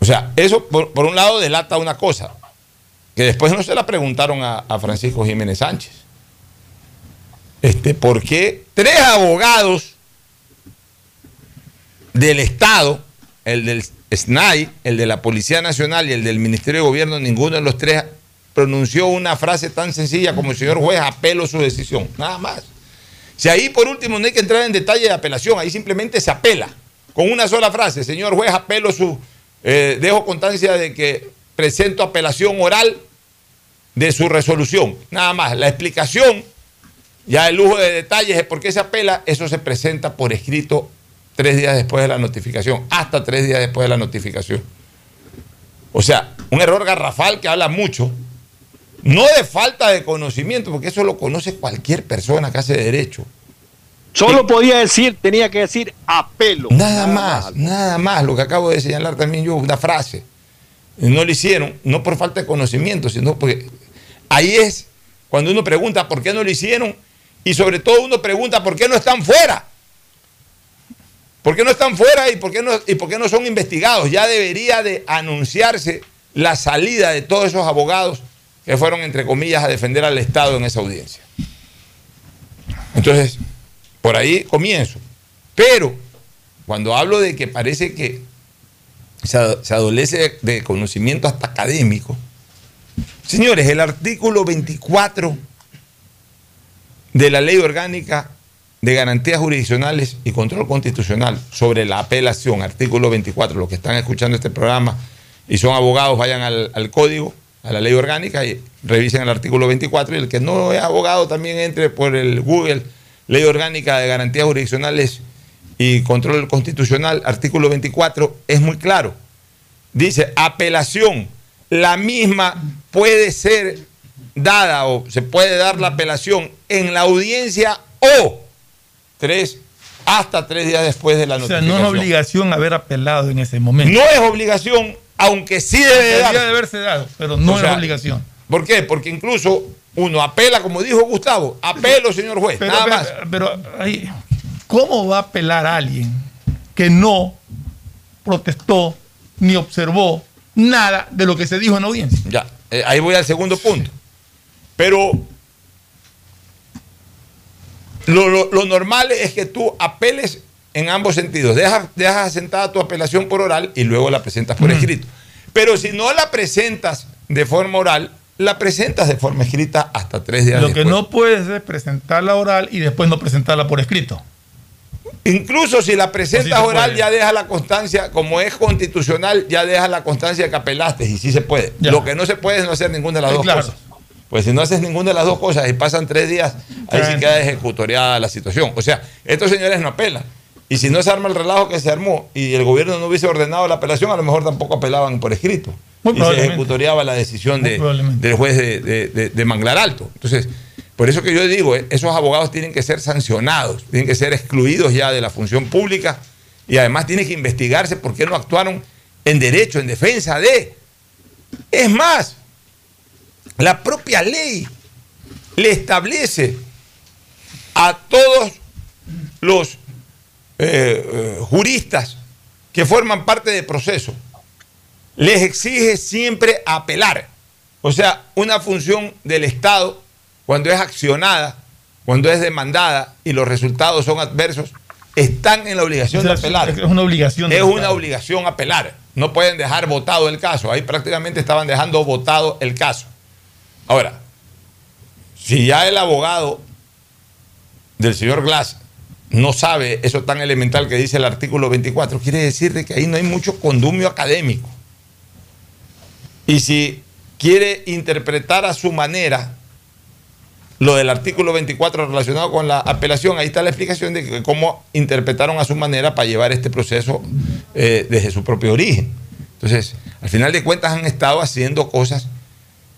O sea, eso por, un lado delata una cosa, que después no se la preguntaron a, a Francisco Jiménez Sánchez. Este, ¿Por qué tres abogados del Estado, el del SNAI, el de la Policía Nacional y el del Ministerio de Gobierno, ninguno de los tres pronunció una frase tan sencilla como el señor juez apelo su decisión, nada más. Si ahí por último no hay que entrar en detalle de apelación, ahí simplemente se apela con una sola frase, señor juez apelo su, eh, dejo constancia de que presento apelación oral de su resolución, nada más. La explicación, ya el lujo de detalles de por qué se apela, eso se presenta por escrito tres días después de la notificación, hasta tres días después de la notificación. O sea, un error garrafal que habla mucho, no de falta de conocimiento, porque eso lo conoce cualquier persona que hace derecho. Solo podía decir, tenía que decir apelo. Nada más, nada más, lo que acabo de señalar también yo, una frase. No lo hicieron, no por falta de conocimiento, sino porque ahí es cuando uno pregunta por qué no lo hicieron y sobre todo uno pregunta por qué no están fuera. ¿Por qué no están fuera y por qué no, y por qué no son investigados? Ya debería de anunciarse la salida de todos esos abogados que fueron, entre comillas, a defender al Estado en esa audiencia. Entonces, por ahí comienzo. Pero, cuando hablo de que parece que se, ado- se adolece de conocimiento hasta académico, señores, el artículo 24 de la Ley Orgánica de Garantías Jurisdiccionales y Control Constitucional sobre la apelación, artículo 24, los que están escuchando este programa y son abogados, vayan al, al código, a la ley orgánica y revisen el artículo 24 y el que no es abogado también entre por el Google, Ley Orgánica de Garantías Jurisdiccionales y Control Constitucional, artículo 24, es muy claro. Dice, apelación, la misma puede ser dada o se puede dar la apelación en la audiencia o tres, hasta tres días después de la O sea, notificación. no es obligación haber apelado en ese momento. No es obligación, aunque sí debe de Debería de haberse dado, pero no O sea, es obligación. ¿Por qué? Porque incluso uno apela, como dijo Gustavo, apelo, señor juez, Pero, nada pero- más. pero ahí, ¿cómo va a apelar a alguien que no protestó ni observó nada de lo que se dijo en audiencia? Ya, eh, ahí voy al segundo punto. Pero lo, lo- lo normal es que tú apeles en ambos sentidos. Dejas, dejas asentada tu apelación por oral y luego la presentas por escrito. Pero si no la presentas de forma oral, la presentas de forma escrita hasta tres días Lo después. que no puedes es presentarla oral y después no presentarla por escrito. Incluso si la presentas oral, puede. ya deja la constancia, como es constitucional, ya deja la constancia de que apelaste y sí se puede. Lo que no se puede es no hacer ninguna de las Sí, dos claro. cosas. Pues si no haces ninguna de las dos cosas y pasan tres días, ahí sí queda ejecutoriada la situación. O sea, estos señores no apelan. Y si no se arma el relajo que se armó y el gobierno no hubiese ordenado la apelación, a lo mejor tampoco apelaban por escrito. Muy y se ejecutoriaba la decisión de- del juez de, de- de- de Manglar Alto. Entonces, por eso que yo digo, eh, esos abogados tienen que ser sancionados, tienen que ser excluidos ya de la función pública y además tiene que investigarse por qué no actuaron en derecho, en defensa de. Es más, la propia ley le establece a todos los eh, eh, juristas que forman parte del proceso, les exige siempre apelar. O sea, una función del Estado, cuando es accionada, cuando es demandada y los resultados son adversos, están en la obligación O sea, de apelar. es una obligación Es una Estado. obligación apelar. No pueden dejar votado el caso. Ahí prácticamente estaban dejando votado el caso. Ahora, si ya el abogado del señor Glass no sabe eso tan elemental que dice el artículo 24, quiere decir de que ahí no hay mucho condumio académico. Y si quiere interpretar a su manera lo del artículo 24 relacionado con la apelación, ahí está la explicación de cómo interpretaron a su manera para llevar este proceso eh, desde su propio origen. Entonces, al final de cuentas han estado haciendo cosas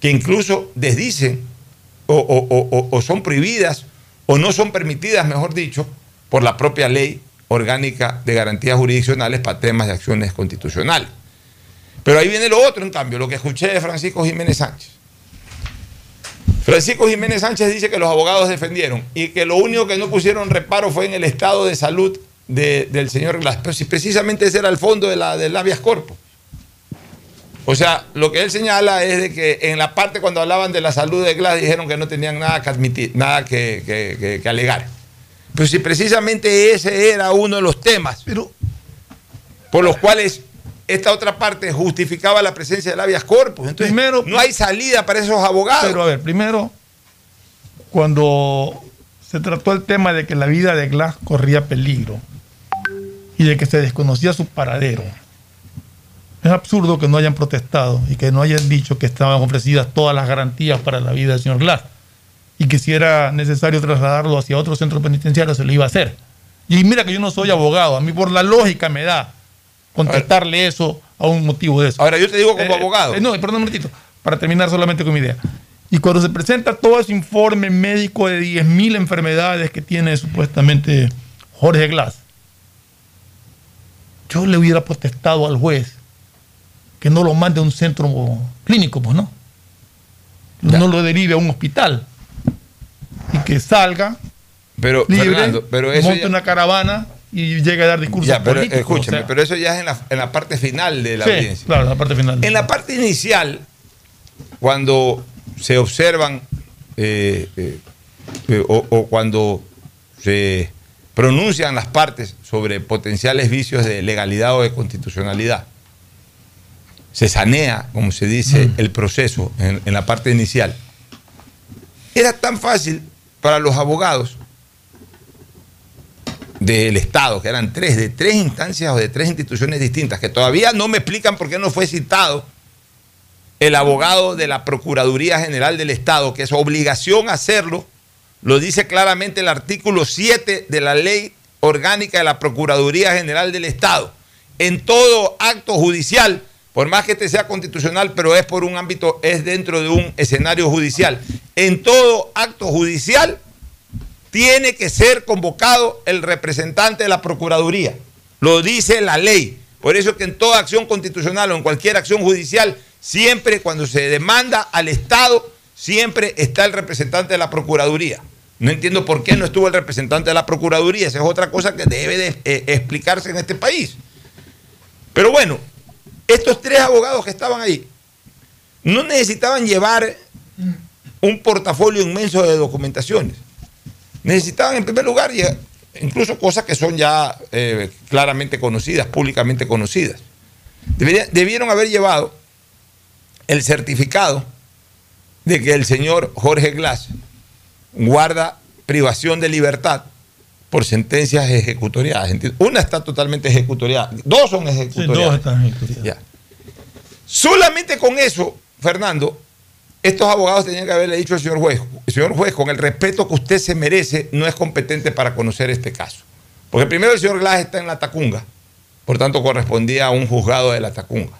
que incluso desdicen o son prohibidas o no son permitidas, mejor dicho, por la propia ley orgánica de garantías jurisdiccionales para temas de acciones constitucionales. Pero ahí viene lo otro, en cambio, lo que escuché de Francisco Jiménez Sánchez. Francisco Jiménez Sánchez dice que los abogados defendieron y que lo único que no pusieron reparo fue en el estado de salud de- del señor Glass. Pero si precisamente ese era el fondo de la, del habeas corpus. O sea, lo que él señala es de que en la parte cuando hablaban de la salud de Glass dijeron que no tenían nada que admitir, nada que- que alegar. Pero si precisamente ese era uno de los temas por los cuales esta otra parte justificaba la presencia del habeas corpus. Entonces, no hay salida para esos abogados. Pero a ver, primero, cuando se trató el tema de que la vida de Glass corría peligro y de que se desconocía su paradero, es absurdo que no hayan protestado y que no hayan dicho que estaban ofrecidas todas las garantías para la vida del señor Glass y que si era necesario trasladarlo hacia otro centro penitenciario se lo iba a hacer. Y mira que yo no soy abogado, a mí por la lógica me da contestarle eso a un motivo de eso. Ahora, yo te digo como abogado. eh, no, perdón un momentito, para terminar solamente con mi idea. Y cuando se presenta todo ese informe médico de 10.000 enfermedades que tiene supuestamente Jorge Glass, yo le hubiera protestado al juez que no lo mande a un centro clínico, pues no. No lo derive a un hospital. Y que salga Pero, libre, Fernando, pero eso monte ya- una caravana y llegue a dar discursos Ya, pero políticos. escúchame, o sea. pero eso ya es en la, en la parte final de la Sí, audiencia. claro, la parte final. En la parte inicial, cuando se observan eh, eh, eh, o, o cuando se pronuncian las partes sobre potenciales vicios de legalidad o de constitucionalidad, se sanea, como se dice, el proceso en, en la parte inicial. Era tan fácil para los abogados del Estado, que eran tres, de tres instancias o de tres instituciones distintas, que todavía no me explican por qué no fue citado el abogado de la Procuraduría General del Estado, que es obligación hacerlo, lo dice claramente el artículo 7 de la ley orgánica de la Procuraduría General del Estado. En todo acto judicial, por más que este sea constitucional, pero es por un ámbito, es dentro de un escenario judicial. En todo acto judicial tiene que ser convocado el representante de la Procuraduría. Lo dice la ley. Por eso es que en toda acción constitucional o en cualquier acción judicial, siempre cuando se demanda al Estado, siempre está el representante de la Procuraduría. No entiendo por qué no estuvo el representante de la Procuraduría. Esa es otra cosa que debe de, eh, explicarse en este país. Pero bueno, estos tres abogados que estaban ahí no necesitaban llevar un portafolio inmenso de documentaciones. Necesitaban en primer lugar incluso cosas que son ya eh, claramente conocidas, públicamente conocidas. debieron haber llevado el certificado de que el señor Jorge Glass guarda privación de libertad por sentencias ejecutoriadas. Una está totalmente ejecutoriada, dos son ejecutoriadas. dos están ejecutoriadas. Solamente con eso, Fernando, estos abogados tenían que haberle dicho al señor juez, señor juez, con el respeto que usted se merece, no es competente para conocer este caso. Porque primero el señor Glass está en la Tacunga, por tanto correspondía a un juzgado de la Tacunga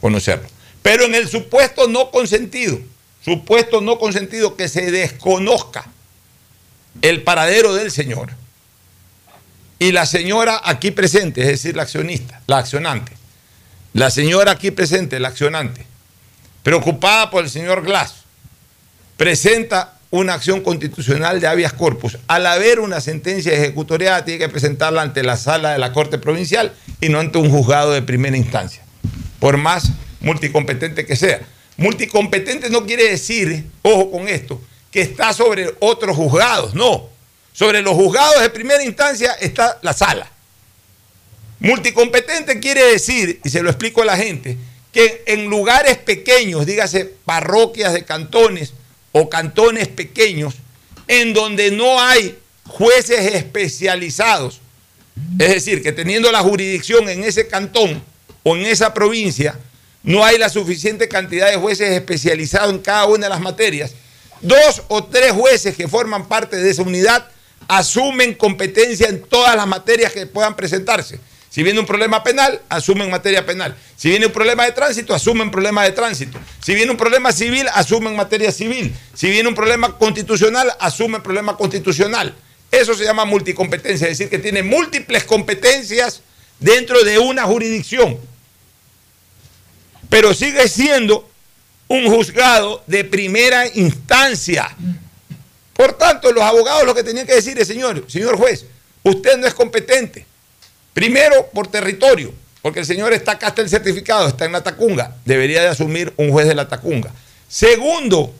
conocerlo. Pero en el supuesto no consentido, supuesto no consentido que se desconozca el paradero del señor y la señora aquí presente, es decir, la accionista, la accionante, la señora aquí presente, la accionante, preocupada por el señor Glass, presenta una acción constitucional de habeas corpus. Al haber una sentencia ejecutoriada, tiene que presentarla ante la sala de la Corte Provincial y no ante un juzgado de primera instancia, por más multicompetente que sea. Multicompetente no quiere decir, ojo con esto, que está sobre otros juzgados, no. Sobre los juzgados de primera instancia está la sala. Multicompetente quiere decir, y se lo explico a la gente, que en lugares pequeños, dígase parroquias de cantones o cantones pequeños, en donde no hay jueces especializados, es decir, que teniendo la jurisdicción en ese cantón o en esa provincia, no hay la suficiente cantidad de jueces especializados en cada una de las materias, dos o tres jueces que forman parte de esa unidad asumen competencia en todas las materias que puedan presentarse. Si viene un problema penal, asumen materia penal. Si viene un problema de tránsito, asumen problema de tránsito. Si viene un problema civil, asumen materia civil. Si viene un problema constitucional, asumen problema constitucional. Eso se llama multicompetencia, es decir, que tiene múltiples competencias dentro de una jurisdicción. Pero sigue siendo un juzgado de primera instancia. Por tanto, los abogados lo que tenían que decir es, señor, señor juez, usted no es competente. Primero, por territorio, porque el señor está acá, está el certificado, está en la Tacunga, debería de asumir un juez de la Tacunga. Segundo,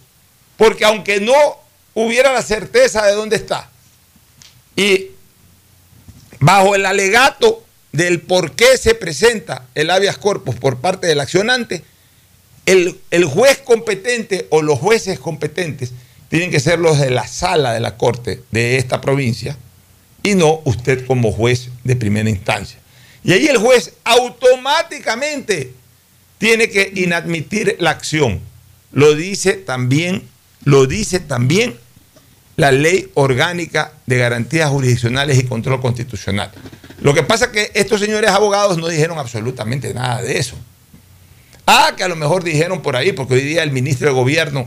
porque aunque no hubiera la certeza de dónde está, y bajo el alegato del por qué se presenta el habeas corpus por parte del accionante, el, el, juez competente o los jueces competentes tienen que ser los de la sala de la corte de esta provincia y no usted como juez de primera instancia. Y ahí el juez automáticamente tiene que inadmitir la acción. Lo dice también, lo dice también la ley orgánica de garantías jurisdiccionales y control constitucional. Lo que pasa es que estos señores abogados no dijeron absolutamente nada de eso. Ah, que a lo mejor dijeron por ahí, porque hoy día el ministro de Gobierno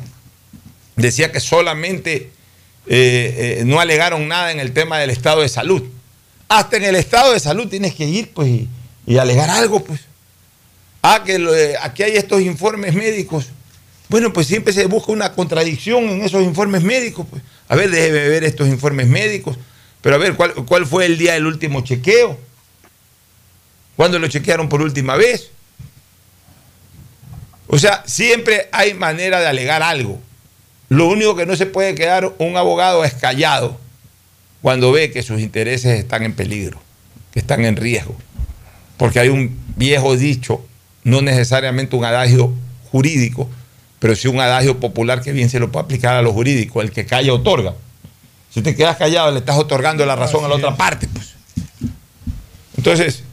decía que solamente eh, eh, no alegaron nada en el tema del estado de salud. Hasta en el estado de salud tienes que ir pues, y, alegar algo. pues. Ah, que eh, aquí hay estos informes médicos. Bueno, pues siempre se busca una contradicción en esos informes médicos. Pues. A ver, déjeme ver estos informes médicos. Pero a ver, ¿cuál, ¿cuál fue el día del último chequeo? ¿Cuándo lo chequearon por última vez? O sea, siempre hay manera de alegar algo. Lo único que no se puede quedar un abogado es callado cuando ve que sus intereses están en peligro, que están en riesgo. Porque hay un viejo dicho, no necesariamente un adagio jurídico, pero sí un adagio popular que bien se lo puede aplicar a lo jurídico, el que calla otorga. Si te quedas callado, le estás otorgando la razón a la otra parte. Pues. Entonces,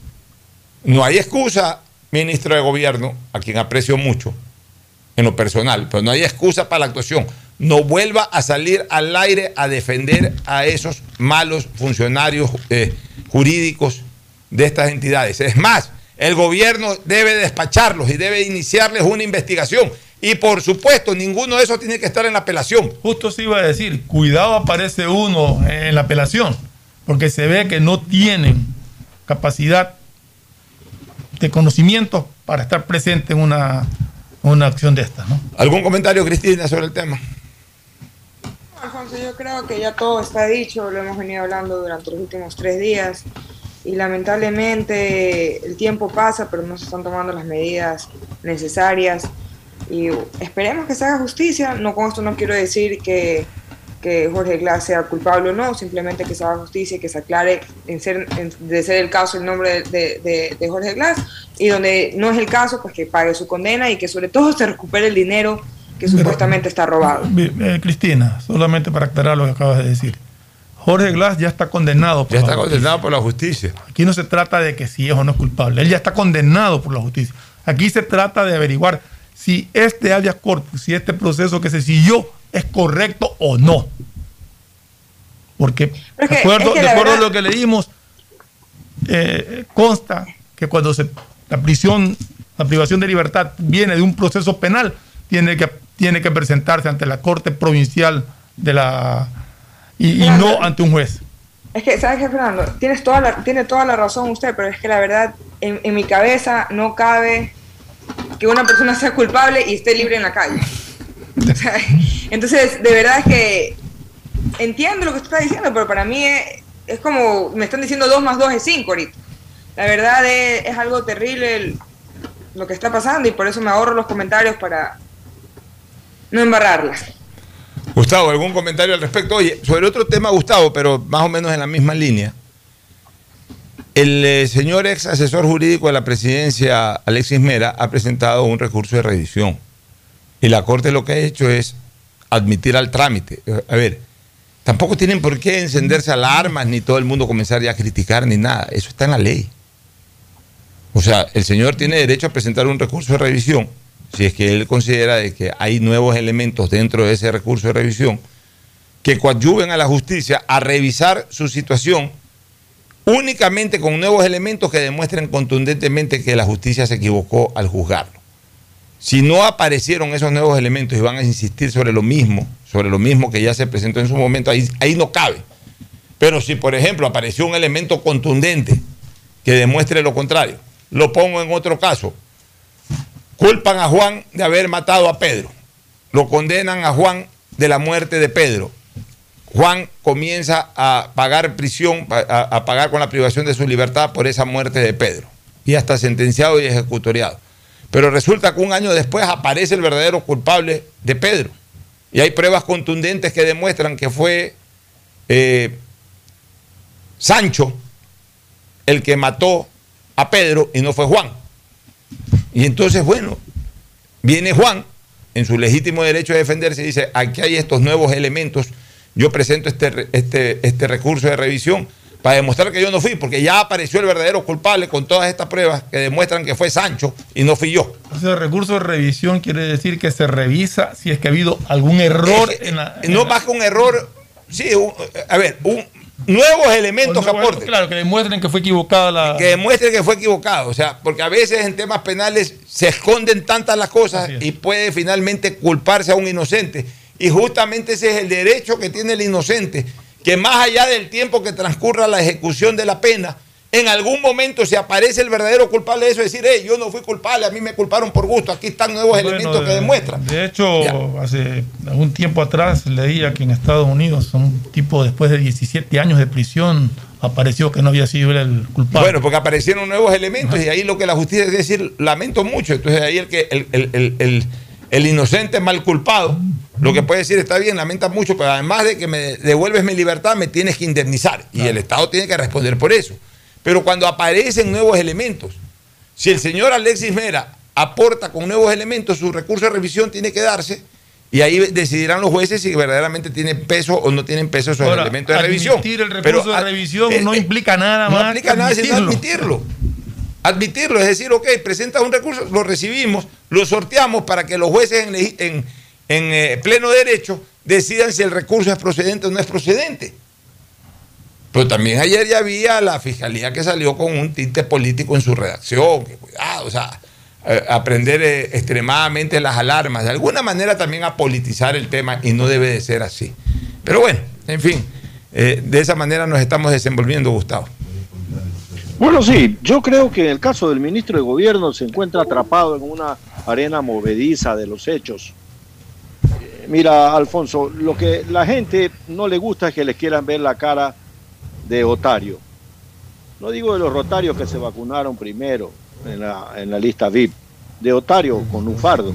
no hay excusa, ministro de Gobierno, a quien aprecio mucho en lo personal, pero no hay excusa para la actuación no vuelva a salir al aire a defender a esos malos funcionarios eh, jurídicos de estas entidades. Es más, el gobierno debe despacharlos y debe iniciarles una investigación. Y por supuesto, ninguno de esos tiene que estar en la apelación. Justo se iba a decir, cuidado aparece uno en la apelación, porque se ve que no tienen capacidad de conocimiento para estar presente en una, una acción de esta. ¿no? ¿Algún comentario, Cristina, sobre el tema? Alfonso, yo creo que ya todo está dicho, lo hemos venido hablando durante los últimos tres días y lamentablemente el tiempo pasa, pero no se están tomando las medidas necesarias y esperemos que se haga justicia. No con esto no quiero decir que, que Jorge Glass sea culpable o no, simplemente que se haga justicia y que se aclare en ser, de ser el caso el nombre de- de Jorge Glass y donde no es el caso, pues que pague su condena y que sobre todo se recupere el dinero que supuestamente está robado. Bi- eh, Cristina, solamente para aclarar lo que acabas de decir. Jorge Glass ya está condenado por Ya la está justicia. condenado por la justicia. Aquí no se trata de que si es o no es culpable. Él ya está condenado por la justicia. Aquí se trata de averiguar si este habeas corpus, si este proceso que se siguió es correcto o no. Porque, de acuerdo, es que de acuerdo a lo que leímos, eh, consta que cuando se, la prisión, la privación de libertad viene de un proceso penal, tiene que, tiene que presentarse ante la Corte Provincial de la y, y no ante un juez. Es que, ¿sabes qué, Fernando? Tienes toda la, tiene toda la razón usted, pero es que la verdad, en, en mi cabeza no cabe que una persona sea culpable y esté libre en la calle. O sea, entonces, de verdad es que entiendo lo que usted está diciendo, pero para mí es, es como, me están diciendo 2 más 2 es 5 ahorita. La verdad es, es algo terrible el- lo que está pasando y por eso me ahorro los comentarios para no embarrarlas. Gustavo, ¿algún comentario al respecto? Oye, sobre otro tema, Gustavo, pero más o menos en la misma línea. El eh, señor ex asesor jurídico de la presidencia, Alexis Mera, ha presentado un recurso de revisión. Y la Corte lo que ha hecho es admitir al trámite. A ver, tampoco tienen por qué encenderse alarmas ni todo el mundo comenzar ya a criticar ni nada. Eso está en la ley. O sea, el señor tiene derecho a presentar un recurso de revisión si es que él considera de que hay nuevos elementos dentro de ese recurso de revisión que coadyuven a la justicia a revisar su situación únicamente con nuevos elementos que demuestren contundentemente que la justicia se equivocó al juzgarlo. Si no aparecieron esos nuevos elementos y van a insistir sobre lo mismo, sobre lo mismo que ya se presentó en su momento, ahí, ahí no cabe. Pero si, por ejemplo, apareció un elemento contundente que demuestre lo contrario, lo pongo en otro caso. Culpan a Juan de haber matado a Pedro. Lo condenan a Juan de la muerte de Pedro. Juan comienza a pagar prisión, a, pagar con la privación de su libertad por esa muerte de Pedro. Y hasta sentenciado y ejecutoriado. Pero resulta que un año después aparece el verdadero culpable de Pedro. Y hay pruebas contundentes que demuestran que fue eh, Sancho el que mató a Pedro y no fue Juan. Y entonces, bueno, viene Juan en su legítimo derecho a defenderse y dice, aquí hay estos nuevos elementos, yo presento este, este, este recurso de revisión para demostrar que yo no fui, porque ya apareció el verdadero culpable con todas estas pruebas que demuestran que fue Sancho y no fui yo. Ese recurso de revisión quiere decir que se revisa si es que ha habido algún error en la. No más que un error, sí, un- a ver, un, nuevos elementos que aporten. Claro, que demuestren que fue equivocada la. que demuestre que fue equivocado. O sea, porque a veces en temas penales se esconden tantas las cosas y puede finalmente culparse a un inocente. Y justamente ese es el derecho que tiene el inocente, que más allá del tiempo que transcurra la ejecución de la pena, en algún momento se aparece el verdadero culpable de eso, decir, hey, yo no fui culpable, a mí me culparon por gusto, aquí están nuevos Bueno, elementos que de- demuestran. De hecho, hace algún tiempo atrás leía que en Estados Unidos un tipo después de 17 años de prisión apareció que no había sido el culpable. Bueno, porque aparecieron nuevos elementos y ahí lo que la justicia es decir, lamento mucho. Entonces ahí el que el, el- el- el- el inocente mal culpado, lo que puede decir está bien, lamenta mucho, pero además de que me devuelves mi libertad, me tienes que indemnizar. Y el Estado tiene que responder por eso. Pero cuando aparecen nuevos elementos, si el señor Alexis Mera aporta con nuevos elementos, su recurso de revisión tiene que darse. Y ahí decidirán los jueces si verdaderamente tienen peso o no tienen peso esos Ahora, elementos de revisión. admitir el recurso Pero, de revisión eh, no eh, implica nada no más. implica que nada sino admitirlo. admitirlo. Admitirlo, es decir, ok, presentas un recurso, lo recibimos, lo sorteamos para que los jueces en, legi- en- en, eh, pleno derecho decidan si el recurso es procedente o no es procedente. Pero también ayer ya había la fiscalía que salió con un tinte político en su redacción. Que cuidado, o sea, eh, a prender eh, extremadamente las alarmas, de alguna manera también a politizar el tema y no debe de ser así. Pero bueno, en fin, eh, de esa manera nos estamos desenvolviendo, Gustavo. Bueno, sí, yo creo que en el caso del ministro de Gobierno se encuentra atrapado en una arena movediza de los hechos. Mira, Alfonso, lo que la gente no le gusta es que les quieran ver la cara de Otario. No digo de los rotarios que se vacunaron primero en la, en la lista VIP, de Otario con un fardo,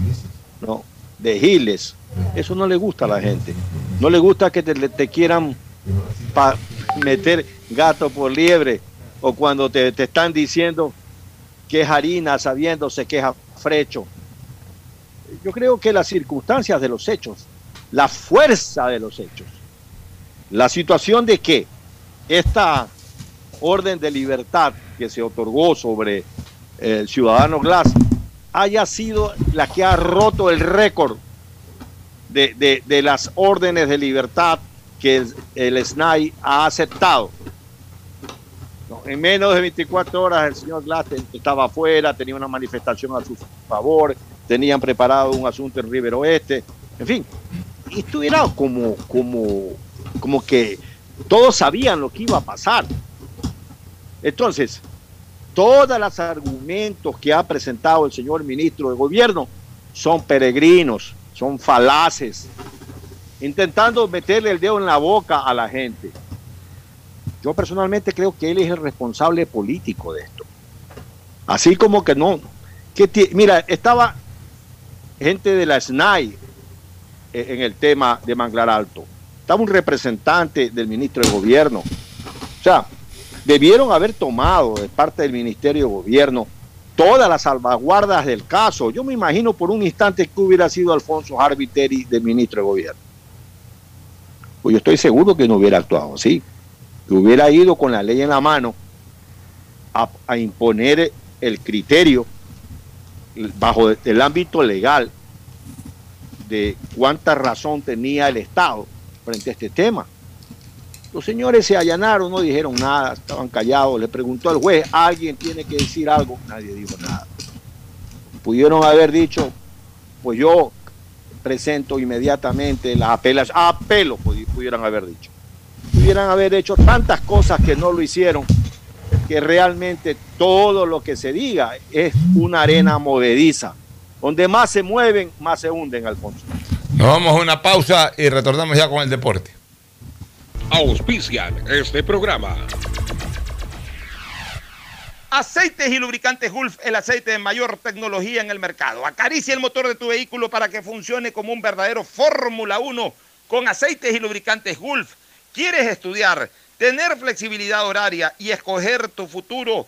no, de Giles. Eso no le gusta a la gente. No le gusta que te, te quieran meter gato por liebre o cuando te, te están diciendo que es harina sabiéndose que es afrecho. Yo creo que las circunstancias de los hechos, la fuerza de los hechos, la situación de que esta orden de libertad que se otorgó sobre el ciudadano Glass haya sido la que ha roto el récord de, de- las órdenes de libertad que el, SNAI ha aceptado. En menos de 24 horas el señor Glass estaba afuera, tenía una manifestación a su favor, tenían preparado un asunto en River Oeste, en fin, y estuviera como, como, como que todos sabían lo que iba a pasar. Entonces, todos los argumentos que ha presentado el señor ministro de Gobierno son peregrinos, son falaces, intentando meterle el dedo en la boca a la gente. Yo personalmente creo que él es el responsable político de esto. Así como que no. Que mira, estaba gente de la SNAI eh, en el tema de Manglar Alto. Estaba un representante del ministro de Gobierno. O sea, debieron haber tomado de parte del Ministerio de Gobierno todas las salvaguardas del caso. Yo me imagino por un instante que hubiera sido Alfonso Arbiteri del ministro de Gobierno. Pues yo estoy seguro que no hubiera actuado así, que hubiera ido con la ley en la mano a, a imponer el criterio bajo el ámbito legal de cuánta razón tenía el Estado frente a este tema. Los señores se allanaron, no dijeron nada, estaban callados. Le preguntó al juez, ¿alguien tiene que decir algo? Nadie dijo nada. Pudieron haber dicho, pues yo presento inmediatamente las apelas, apelo, pudi- pudieran haber dicho. Pudieran haber hecho tantas cosas que no lo hicieron, que realmente todo lo que se diga es una arena movediza. Donde más se mueven, más se hunden, Alfonso. Nos vamos a una pausa y retornamos ya con el deporte. Auspician este programa. Aceites y lubricantes Gulf, el aceite de mayor tecnología en el mercado. Acaricia el motor de tu vehículo para que funcione como un verdadero Fórmula 1 con aceites y lubricantes Gulf. ¿Quieres estudiar, tener flexibilidad horaria y escoger tu futuro?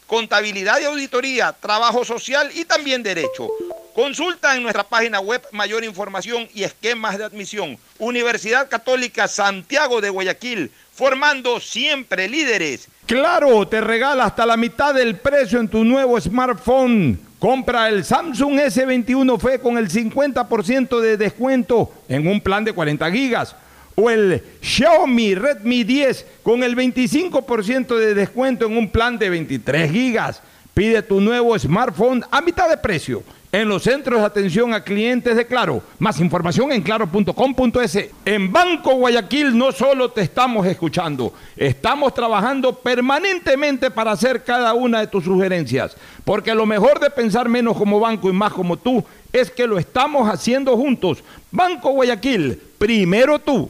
contabilidad y auditoría, trabajo social y también derecho. Consulta en nuestra página web mayor información y esquemas de admisión. Universidad Católica Santiago de Guayaquil, formando siempre líderes. Claro, te regala hasta la mitad del precio en tu nuevo smartphone. Compra el Samsung S21 FE con el 50% de descuento en un plan de 40 gigas. O el Xiaomi Redmi 10 con el 25% de descuento en un plan de 23 gigas. Pide tu nuevo smartphone a mitad de precio en los centros de atención a clientes de Claro. Más información en claro.com.es. En Banco Guayaquil no solo te estamos escuchando, estamos trabajando permanentemente para hacer cada una de tus sugerencias. Porque lo mejor de pensar menos como banco y más como tú es que lo estamos haciendo juntos. Banco Guayaquil, primero tú.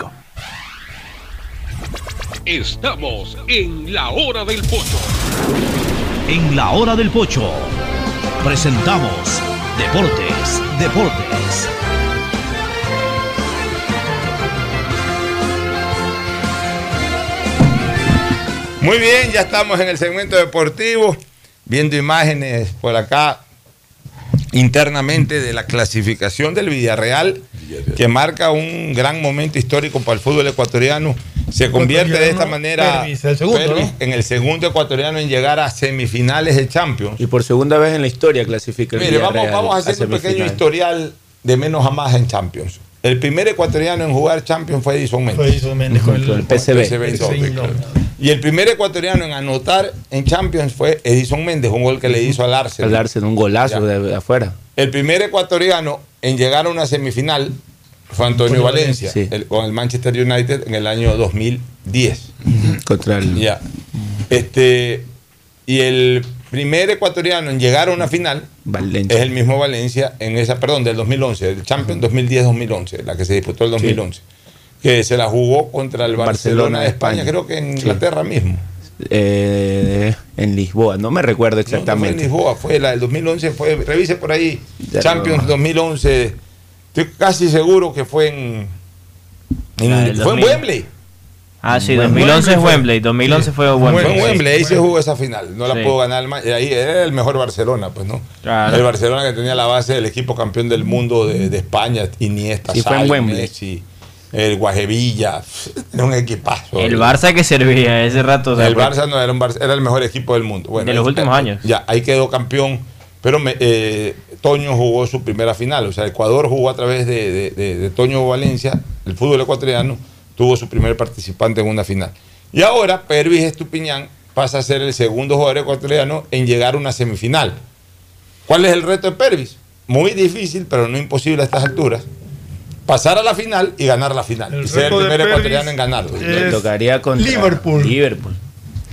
Estamos en la hora del pocho. En la hora del pocho presentamos Deportes, Deportes. Muy bien, ya estamos en el segmento deportivo, viendo imágenes por acá internamente de la clasificación del Villarreal, que marca un gran momento histórico para el fútbol ecuatoriano. Se convierte de esta manera Pervis, el segundo, Pervis, ¿no? en el segundo ecuatoriano en llegar a semifinales de Champions. Y por segunda vez en la historia clasifica el Mire, vamos, vamos a hacer un pequeño historial de menos a más en Champions. El primer ecuatoriano en jugar Champions fue Edison Méndez. Fue Edison Méndez con el- Con el claro. Y el primer ecuatoriano en anotar en Champions fue Edison Méndez, un gol que le hizo al Arsenal. Al Arsenal, un golazo Ya. de afuera. El primer ecuatoriano en llegar a una semifinal fue Antonio Valencia, sí. el- con el Manchester United en el año 2010. Contra el. Ya. Este, y el primer ecuatoriano en llegar a una final Valencia. es el mismo Valencia en esa, perdón, del 2011, el Champions 2010-2011, la que se disputó el 2011, que se la jugó contra el Barcelona, de España, creo que en Sí. Inglaterra mismo. Eh, en Lisboa, no me recuerdo No, no fue en exactamente. Lisboa, fue la del 2011, fue, revise por ahí, Ya Champions no. 2011, estoy casi seguro que fue en, en- fue en 2000. Wembley. Ah, sí, Wembley 2011 es fue. Wembley, 2011 fue Fue Wembley. en Wembley, ahí se jugó esa final. No la Sí. pudo ganar el Ahí era el mejor Barcelona, pues, ¿no? Claro. El Barcelona que tenía la base del equipo campeón del mundo de, de España, Iniesta, Sí, fue en Wembley. Messi, el Guajevilla. Era un equipazo. El Barça que servía ese rato. o sea, el Barça no era un Barça, era el mejor equipo del mundo. Bueno, De los últimos años. Ya, ahí quedó campeón. Pero me- eh, Toño jugó su primera final. O sea, Ecuador jugó a través de, de- de- de Toño Valencia, el fútbol ecuatoriano, tuvo su primer participante en una final. Y ahora Pervis Estupiñán pasa a ser el segundo jugador ecuatoriano en llegar a una semifinal. ¿Cuál es el reto de Pervis? Muy difícil, pero no imposible a estas alturas. Pasar a la final y ganar la final. El y ser el primer ecuatoriano en ganarlo. es Le tocaría contra Liverpool. Liverpool.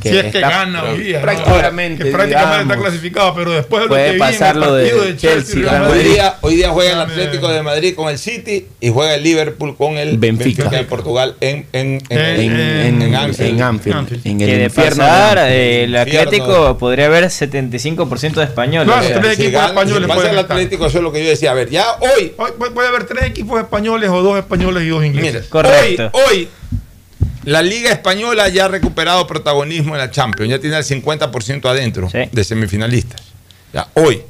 Si es que gana hoy día. ¿no? prácticamente, Que prácticamente está digamos. clasificado, pero después de lo Puede que en el pasar lo de de Chelsea, Chelsea, Hoy día, hoy día juega el Atlético de Madrid con el City y juega el Liverpool con el Benfica. Benfica, de Portugal en, en, en, En, en- en- en Anfield. en Anfield, en que el de infierno. pasar, de eh, el Infierno. Atlético podría haber 75% de españoles. Claro, o sea, tres Si equipos gana- españoles si el estar. Atlético, eso es lo que yo decía. A ver, ya hoy, Hoy puede haber tres equipos españoles o dos españoles y dos ingleses. Correcto. hoy, hoy la Liga Española ya ha recuperado protagonismo en la Champions, ya tiene el 50% adentro Sí. de semifinalistas. Ya, hoy.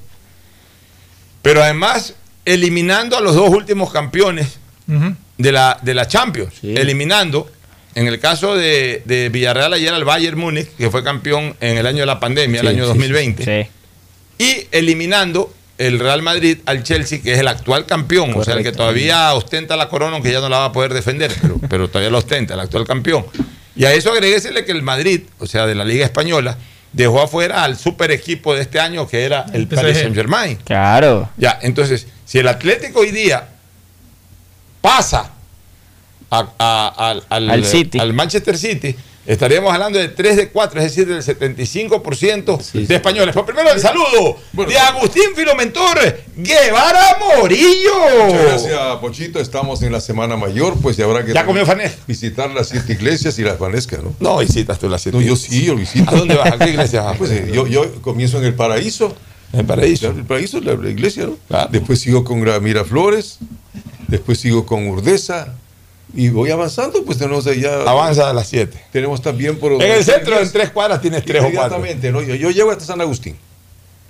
Pero además, eliminando a los dos últimos campeones de la, de la Champions, Sí. eliminando, en el caso de, de Villarreal ayer al Bayern Múnich, que fue campeón en el año de la pandemia, el año sí, 2020, sí. y eliminando el Real Madrid al Chelsea, que es el actual campeón, o sea, el que todavía ostenta la corona, aunque ya no la va a poder defender, pero, pero todavía la ostenta, el actual campeón. Y a eso agreguésele que el Madrid, o sea, de la Liga Española, dejó afuera al super equipo de este año, que era el PSG. Paris Saint Germain. Claro. Ya, entonces, si el Atlético hoy día pasa a- a- al, al- Al City. al Manchester City, estaríamos hablando de 3 de 4, es decir, del 75% de españoles. Pero primero el saludo de Agustín Filomentor Guevara Morillo. Muchas gracias, Pochito. Estamos en la Semana Mayor, pues y habrá que ¿Ya comió visitar las siete iglesias y las vanescas, ¿no? No visitas tú la No, yo sí, yo visito. ¿A dónde vas? ¿A qué iglesia vas? Pues eh, yo, yo comienzo en el paraíso En el paraíso. El paraíso, la, la iglesia, ¿no? Después sigo con Miraflores, después sigo con Urdesa. Y voy avanzando, pues tenemos ya. Avanza a las 7. Tenemos también por. En el centro, en tres cuadras, tienes tres o cuatro. Inmediatamente, ¿no? Yo, yo llego hasta San Agustín.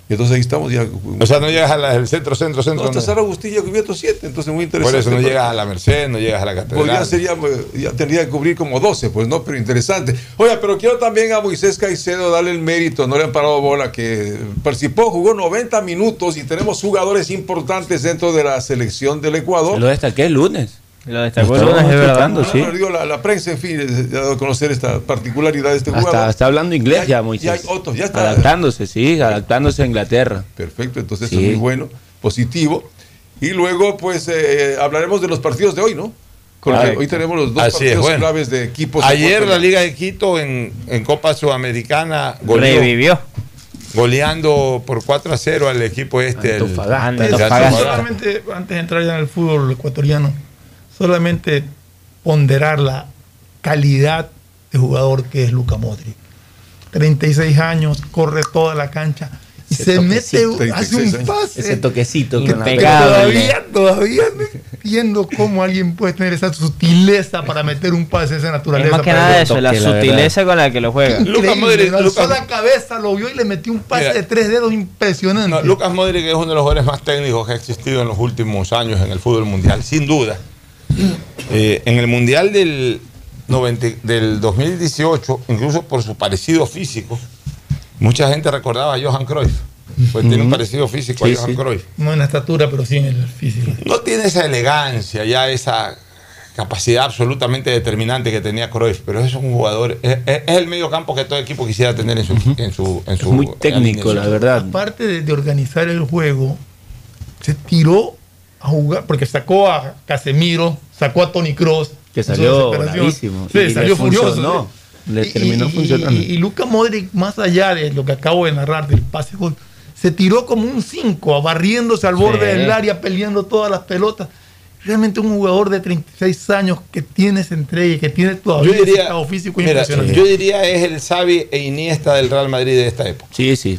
Y entonces ahí estamos ya. O sea, no llegas al centro, centro, centro. No, hasta no. San Agustín ya cubierto siete, entonces muy Por interesante. eso no llegas a la Merced, no llegas a la Catedral. Pues ya sería, ya tendría que cubrir como 12, pues no, pero interesante. Oye, pero quiero también a Moisés Caicedo darle el mérito, no le han parado bola, que participó, jugó 90 minutos y tenemos jugadores importantes dentro de la selección del Ecuador. Lo destaqué el lunes. Lo destacó el lunes, es verdad. No, sí. no, digo, la, la prensa, en fin, eh, ha dado a conocer esta particularidad de este jugador. Hasta está hablando inglés Ya Moisés. ya hay otros, ya está. Adaptándose, sí, adaptándose a Inglaterra. Perfecto, entonces Sí. eso es muy bueno, positivo. Y luego, pues, eh, hablaremos de los partidos de hoy, ¿no? Porque Correcto. hoy tenemos los dos Así partidos bueno. claves de equipos. Ayer la. Liga de Quito en, en Copa Sudamericana goleó, Revivió. goleando por 4 a 0 al equipo este. el- Es- el Antofagasta. solamente, antes de entrar ya en el fútbol ecuatoriano, solamente ponderar la calidad de jugador que es Luca Modric. 36 años, corre toda la cancha y Ese se mete, hace un 36 años. pase. Ese toquecito que, todavía, todavía no entiendo cómo alguien puede tener esa sutileza para meter un pase de esa naturaleza. Es más que para nada el eso, la sutileza con la que lo juega. Increíble, alzó la cabeza, lo vio y le metió un pase Mira. de tres dedos impresionante. No, Lucas Modric es uno de los jugadores más técnicos que ha existido en los últimos años en el fútbol mundial, sin duda. Eh, en el mundial del, 90 del 2018, incluso por su parecido físico, mucha gente recordaba a Johan Cruyff. Pues tiene un parecido físico Sí, a Johan sí. Cruyff. No en la estatura, pero sí en el físico. No tiene esa elegancia, ya esa capacidad absolutamente determinante que tenía Cruyff, pero es un jugador, es, es- es el medio campo que todo equipo quisiera tener en su, en su, en su muy técnico, la verdad. Aparte de, de organizar el juego, se tiró a jugar, porque sacó a Casemiro, sacó a Tony Cross. Que salió bravísimo. Sí, Y salió furioso. ¿sí? Le Y- terminó y- funcionando. Y, y Luka Modric, más allá de lo que acabo de narrar del pase gol, se tiró como un 5, barriéndose al borde Sí. del área, peleando todas las pelotas. Realmente un jugador de 36 años que tiene esa entrega y que tiene todavía Yo ese diría, estado físico mira, impresionante. yo diría es el Xavi e Iniesta del Real Madrid de esta época. Sí, sí.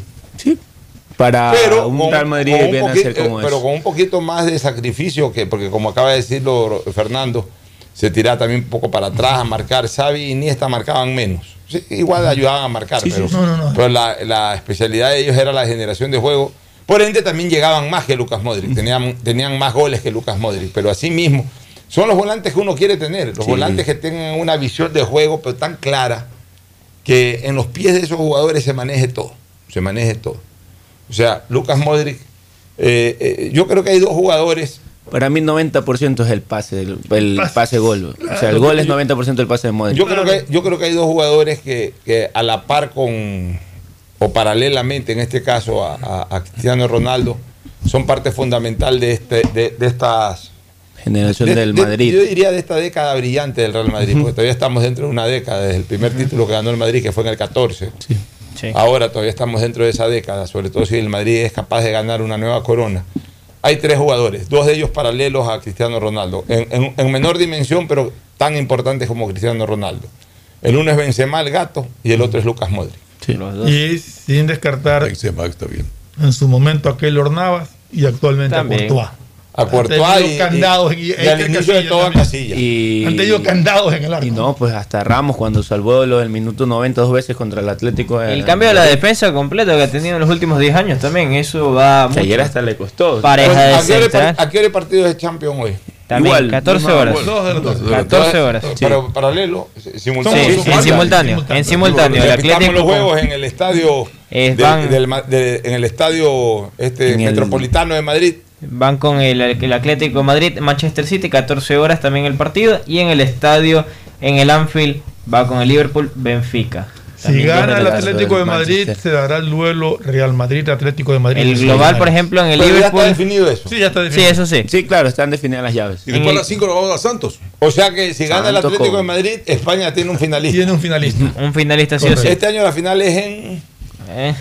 Para pero un con- Real Madrid con un viene a poquito- ser como pero eso. con un poquito más de sacrificio que porque como acaba de decirlo Fernando se tiraba también un poco para atrás a marcar Xavi y Iniesta marcaban menos Sí, igual ayudaban a marcar Sí, sí, pero, no, no, no. pero la, la especialidad de ellos era la generación de juego por ende también llegaban más que Lucas Modric tenían, tenían más goles que Lucas Modric pero así mismo son los volantes que uno quiere tener los Sí. volantes que tengan una visión de juego pero tan clara que en los pies de esos jugadores se maneje todo se maneje todo o sea, Lucas Modric, eh, eh, yo creo que hay dos jugadores. Para mí 90% es el pase, el, el Pase. pase gol. O sea, el gol es 90% del pase de Modric. Yo creo que, yo creo que hay dos jugadores que, que a la par con, o paralelamente en este caso a, a- a Cristiano Ronaldo, son parte fundamental de, este, de, de estas... Generación de- del de- Madrid. yo diría de esta década brillante del Real Madrid, porque todavía estamos dentro de una década, desde el primer título que ganó el Madrid, que fue en el 14. Ahora todavía estamos dentro de esa década, sobre todo si el Madrid es capaz de ganar una nueva corona. Hay tres jugadores, dos de ellos paralelos a Cristiano Ronaldo, en, en- en menor dimensión, pero tan importantes como Cristiano Ronaldo. El uno es Benzema, el gato, y el otro es Lucas Modric. Y sin descartar en su momento aquel Ornavas y actualmente También. a Courtois. A Courtois Han tenido y- candados y- en- y al inicio de Casillas todo a también. Casillas. Y, Han tenido candados en el arco. Y no, pues hasta Ramos cuando salvó lo del minuto 90 dos veces contra el Atlético. El cambio de la defensa completa que ha tenido en los últimos 10 años también, eso va Que mucho. ayer hasta le costó. Pareja de ¿A qué, hora, central. par- a qué hora el partido de Champions hoy? También, Igual, 14 misma- horas. Dos de las dos. 14 horas. Sí. Pero paralelo, simultáneo. Sí, sí, en simultáneo. En simultáneo. El Atlético los juegos en el estadio Es del- van- del Ma- de- en el estadio este En el- metropolitano de Madrid. Van con el, el Atlético de Madrid, Manchester City, 14 horas también el partido. Y en el estadio, en el Anfield, va con el Liverpool, Benfica. Si gana el Atlético de Madrid, se dará el duelo Real Madrid-Atlético de Madrid. El global, por ejemplo, en el Pero ya Liverpool. está definido eso. Sí, ya está Sí, definido. eso sí. Sí, claro, están definidas las llaves. Y después a las 5 lo vamos a Santos. O sea que si gana el Atlético con- de Madrid, España tiene un finalista. Tiene un finalista. Un finalista sí o sí. Este año la final es en.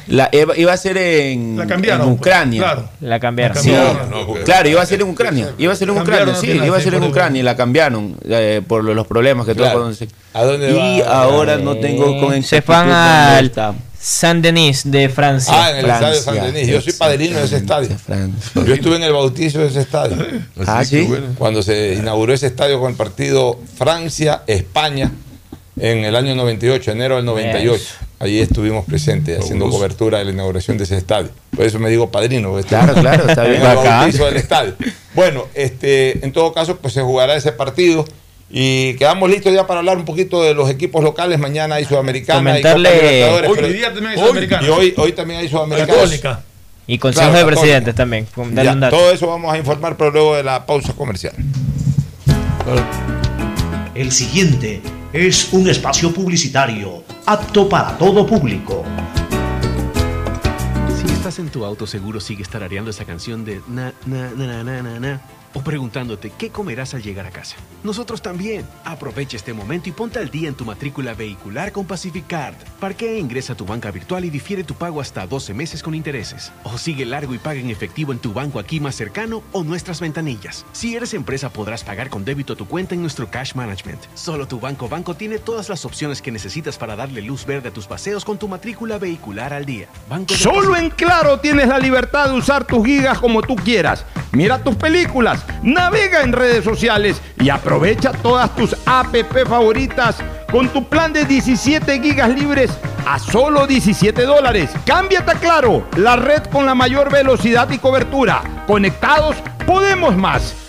La, iba, iba a ser en, La cambiaron, en pues, Ucrania. claro. La cambiaron. Sí, No, porque- claro, iba a ser en Ucrania. Iba a ser en Ucrania, sí, iba a ser en Ucrania y la cambiaron eh, por lo- los problemas que Claro. ¿A dónde Y va? ahora no tengo con Se van al. está. Saint-Denis de Francia. Ah, en el estadio San Denis. Yo soy padrino de ese estadio. Yo estuve en el bautizo de ese estadio. Ah, ¿sí? bueno, Cuando se inauguró ese estadio con el partido Francia-España en el año 98, enero del 98. Allí estuvimos presentes haciendo cobertura de la inauguración de ese estadio. Por eso me digo padrino. porque Claro, claro, está en bien. el del estadio. Bueno, este, en todo caso, pues se jugará ese partido. Y quedamos listos ya para hablar un poquito de los equipos locales. Mañana hay Sudamericana. Comentarle- Libertadores, Hoy pero- día también hay hoy- Sudamericana. Y hoy, hoy también hay Sudamericana. Católica. Y Consejo Claro, de Católica. Presidentes también. Ya, un dato. todo eso vamos a informar, pero luego de la pausa comercial. El siguiente es un espacio publicitario apto para todo público. Si estás en tu auto, seguro sigues tarareando esa canción de na, na, na, na, na, na, na, o preguntándote qué comerás al llegar a casa. Nosotros también. Aprovecha este momento y ponte al día en tu matrícula vehicular con Pacific Card. Parquea e ingresa a tu banca virtual y difiere tu pago hasta 12 meses con intereses. O sigue largo y paga en efectivo en tu banco aquí más cercano o nuestras ventanillas. Si eres empresa, podrás pagar con débito tu cuenta en nuestro Cash Management. Solo tu banco banco tiene todas las opciones que necesitas para darle luz verde a tus paseos con tu matrícula vehicular al día. Banco de Solo Pacific- en Claro tienes la libertad de usar tus gigas como tú quieras. Mira tus películas, navega en redes sociales y aprovecha todas tus app favoritas con tu plan de 17 gigas libres a solo 17 dólares. Cámbiate a Claro, la red con la mayor velocidad y cobertura. Conectados, podemos más.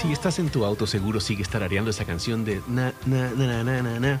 Si estás en tu auto, seguro sigues tarareando esa canción de na, na, na, na, na, na,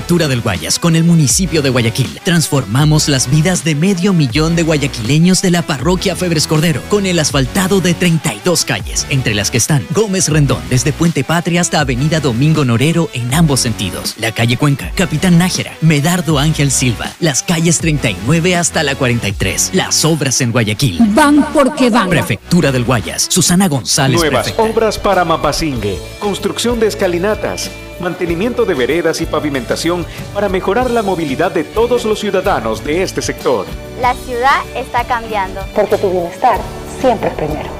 del Guayas, con el municipio de Guayaquil, transformamos las vidas de medio millón de guayaquileños de la parroquia Febres Cordero, con el asfaltado de 32 calles, entre las que están Gómez Rendón, desde Puente Patria hasta Avenida Domingo Norero en ambos sentidos, la calle Cuenca, Capitán Nájera, Medardo Ángel Silva, las calles 39 hasta la 43, las obras en Guayaquil. Van porque van. Prefectura del Guayas, Susana González, Nuevas prefecta. obras para Mapasingue, construcción de escalinatas, mantenimiento de veredas y pavimentación para mejorar la movilidad de todos los ciudadanos de este sector. La ciudad está cambiando. Porque tu bienestar siempre es primero.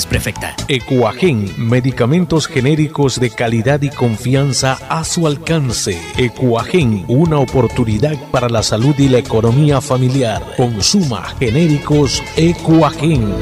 Prefecta. Ecuagen, medicamentos genéricos de calidad y confianza a su alcance. Ecuagen, una oportunidad para la salud y la economía familiar. Consuma genéricos Ecuagen.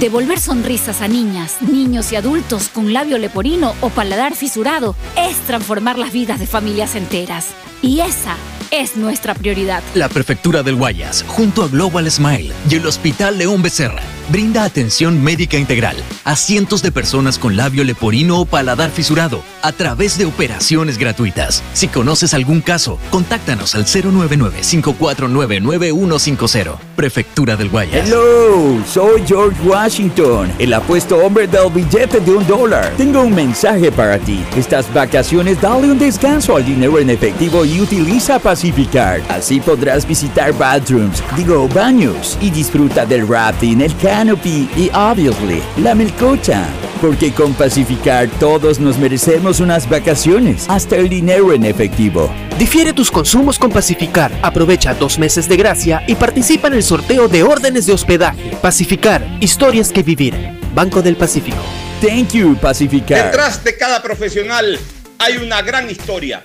Devolver sonrisas a niñas, niños y adultos con labio leporino o paladar fisurado es transformar las vidas de familias enteras. Y esa es nuestra prioridad. La Prefectura del Guayas, junto a Global Smile y el Hospital León Becerra, brinda atención médica integral a cientos de personas con labio leporino o paladar fisurado a través de operaciones gratuitas. Si conoces algún caso, contáctanos al 099-549-9150. Prefectura del Guayas. Hello, soy George Washington, el apuesto hombre del billete de un dólar. Tengo un mensaje para ti. Estas vacaciones dale un descanso al dinero en efectivo y utiliza Pacificar. Así podrás visitar bathrooms, digo baños, y disfruta del rafting, el canopy y, obviously, la melcocha. Porque con Pacificar todos nos merecemos unas vacaciones, hasta el dinero en efectivo. Difiere tus consumos con Pacificar. Aprovecha dos meses de gracia y participa en el sorteo de órdenes de hospedaje. Pacificar, historias que vivir. Banco del Pacífico. Thank you, Pacificar. Detrás de cada profesional hay una gran historia.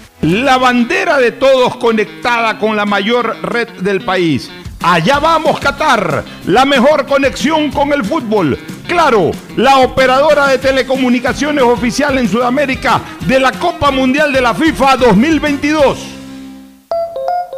La bandera de todos conectada con la mayor red del país. Allá vamos Qatar, la mejor conexión con el fútbol. Claro, la operadora de telecomunicaciones oficial en Sudamérica de la Copa Mundial de la FIFA 2022.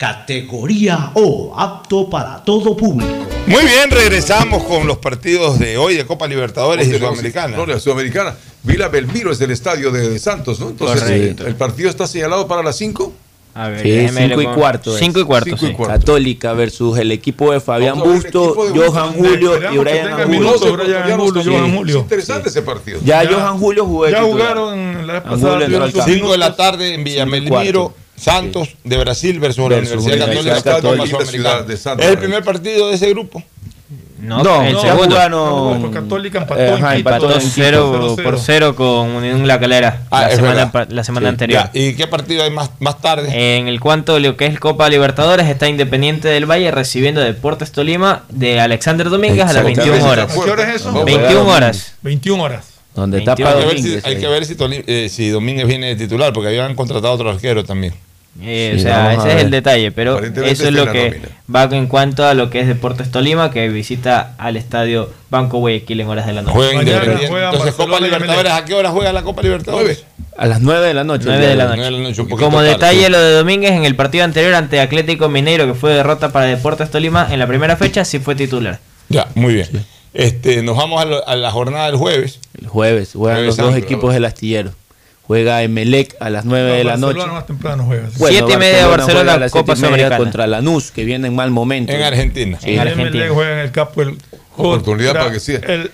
categoría O, apto para todo público. Muy bien, regresamos con los partidos de hoy de Copa Libertadores y Sudamericana. No, la Sudamericana. Vila Belmiro es del estadio de Santos, ¿no? Entonces, Correcto. ¿el partido está señalado para las 5? A ver, Sí, 5 y cuarto. Cinco y cuarto, Cinco y sí. cuarto. Católica versus el equipo de Fabián el Busto, Johan. Julio y Brian Angulo. interesante ese partido. Ya Johan Julio jugó Ya jugaron la pasada. entró tuvieron al sus campo. 5 de la tarde en Villamelmiro, Santos de Brasil versus, la Versus Universidad Universidad Católica Católica. Ciudad de. Santos. Es el primer partido de ese grupo. No, No, el ya segundo. jugaron. Católica empató Eh, en ajá, empató Empató en 0 0-0. por 0 con Unión La Calera Ah, la, semana, la semana Sí. anterior. Ya, ¿Y qué partido hay más, más tarde? En el cuanto lo que es Copa Libertadores está Independiente del Valle recibiendo Deportes Tolima de Alexander Domínguez a las Exacto. 21 ¿A horas. qué hora es eso? Vamos. 21 horas. 21 horas. Donde está 21. Hay que ver si, Domínguez. hay ahí. que ver si, eh, si Domínguez viene de titular, porque habían contratado otro arquero también. Eh, Sí, o sea, ese es el detalle, pero eso es lo que nómina. va en cuanto a lo que es Deportes Tolima, que visita al estadio Banco Guayaquil en horas de la noche. Juega Entonces, Copa Barcelona y Libertadores, ¿a qué hora juega la Copa Libertadores? A las 9 de la noche. 9 de la noche. Nueve de la noche, un poquito Como tarde, detalle, sí. lo de Domínguez en el partido anterior ante Atlético Mineiro, que fue derrota para Deportes Tolima, en la primera fecha sí fue titular. Ya, muy bien. Este, nos vamos a, lo- a la jornada del jueves. El jueves juegan Jueves los dos equipos del astillero. Juega Emelec a las 9 de la noche. Barcelona más temprano juega. Bueno, Siete y media, Barcelona, juega a las Copa Sudamericana. contra Lanús, que viene en mal momento. En Argentina. Sí. En El Argentina. Juega en el campo el Oportunidad para que siga. El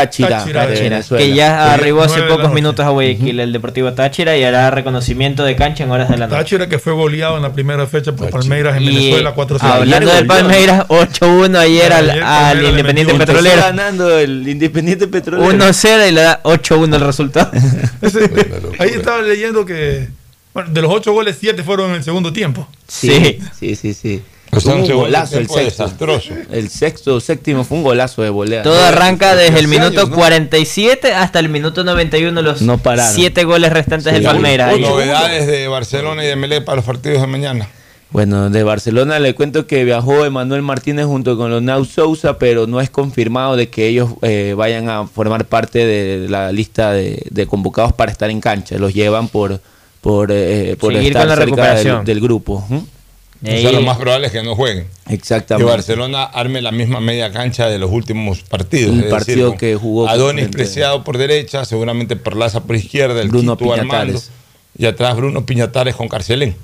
Táchira, Táchira, de Táchira, que ya arribó hace pocos minutos a Guayaquil el Deportivo Táchira y hará reconocimiento de cancha en horas de la noche. Táchira que fue goleado en la primera fecha por Táchira. Palmeiras en Y Venezuela 4-0. hablando del. Palmeiras, 8-1 ayer al, Ayer al Independiente Petrolero. ganando el Independiente Petrolero. 1-0 y le da 8-1 el resultado. Ahí estaba leyendo que bueno, de los 8 goles, 7 fueron en el segundo tiempo. Sí, sí, sí, sí. O Fue un golazo el sexto. desastroso. El sexto, séptimo fue un golazo de volea. Todo arranca desde el minuto años, ¿no? 47 hasta el minuto 91 los No pararon. 7 goles restantes Sí. del Palmeiras. Novedades de Barcelona y de Melé para los partidos de mañana. Bueno, de Barcelona le cuento que viajó Emanuel Martínez junto con Leonardo Sousa, pero no es confirmado de que ellos eh, vayan a formar parte de la lista de, de convocados para estar en cancha. Los llevan por por, eh, por estar con la cerca recuperación. del, del grupo. ¿Mm? O sea, lo más probable es que no jueguen. Que Exactamente. Barcelona arme la misma media cancha de los últimos partidos. Decir, partido que jugó Adonis Preciado por derecha, seguramente Perlaza por izquierda, el Bruno Quito Armando. Y atrás Bruno Piñatares con Carcelén.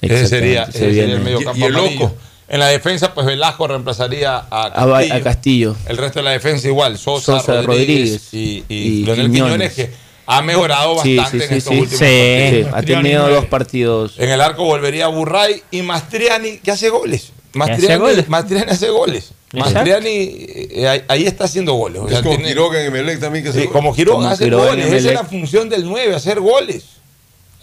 Ese sería, Exactamente, ese se sería el medio campo y el amarillo. loco. En la defensa, pues Velasco reemplazaría a Castillo. a Castillo. El resto de la defensa igual, Sosa, Sosa, Rodríguez, Rodríguez y, y y Leonel Quiñones. Quiñones, que ha mejorado Sí, bastante sí, en sí, estos sí. últimos Sí, partidos. ha tenido dos partidos. En el arco volvería Burray y Mastriani, que hace goles. hace Mastriani, goles. Mastriani hace goles. Mastriani eh, ahí, está haciendo goles. O Es como tiene- Quiroga en Emelec también que se sí, como Quiroga Como hace Quiroga en goles. Esa es la función del 9, hacer goles.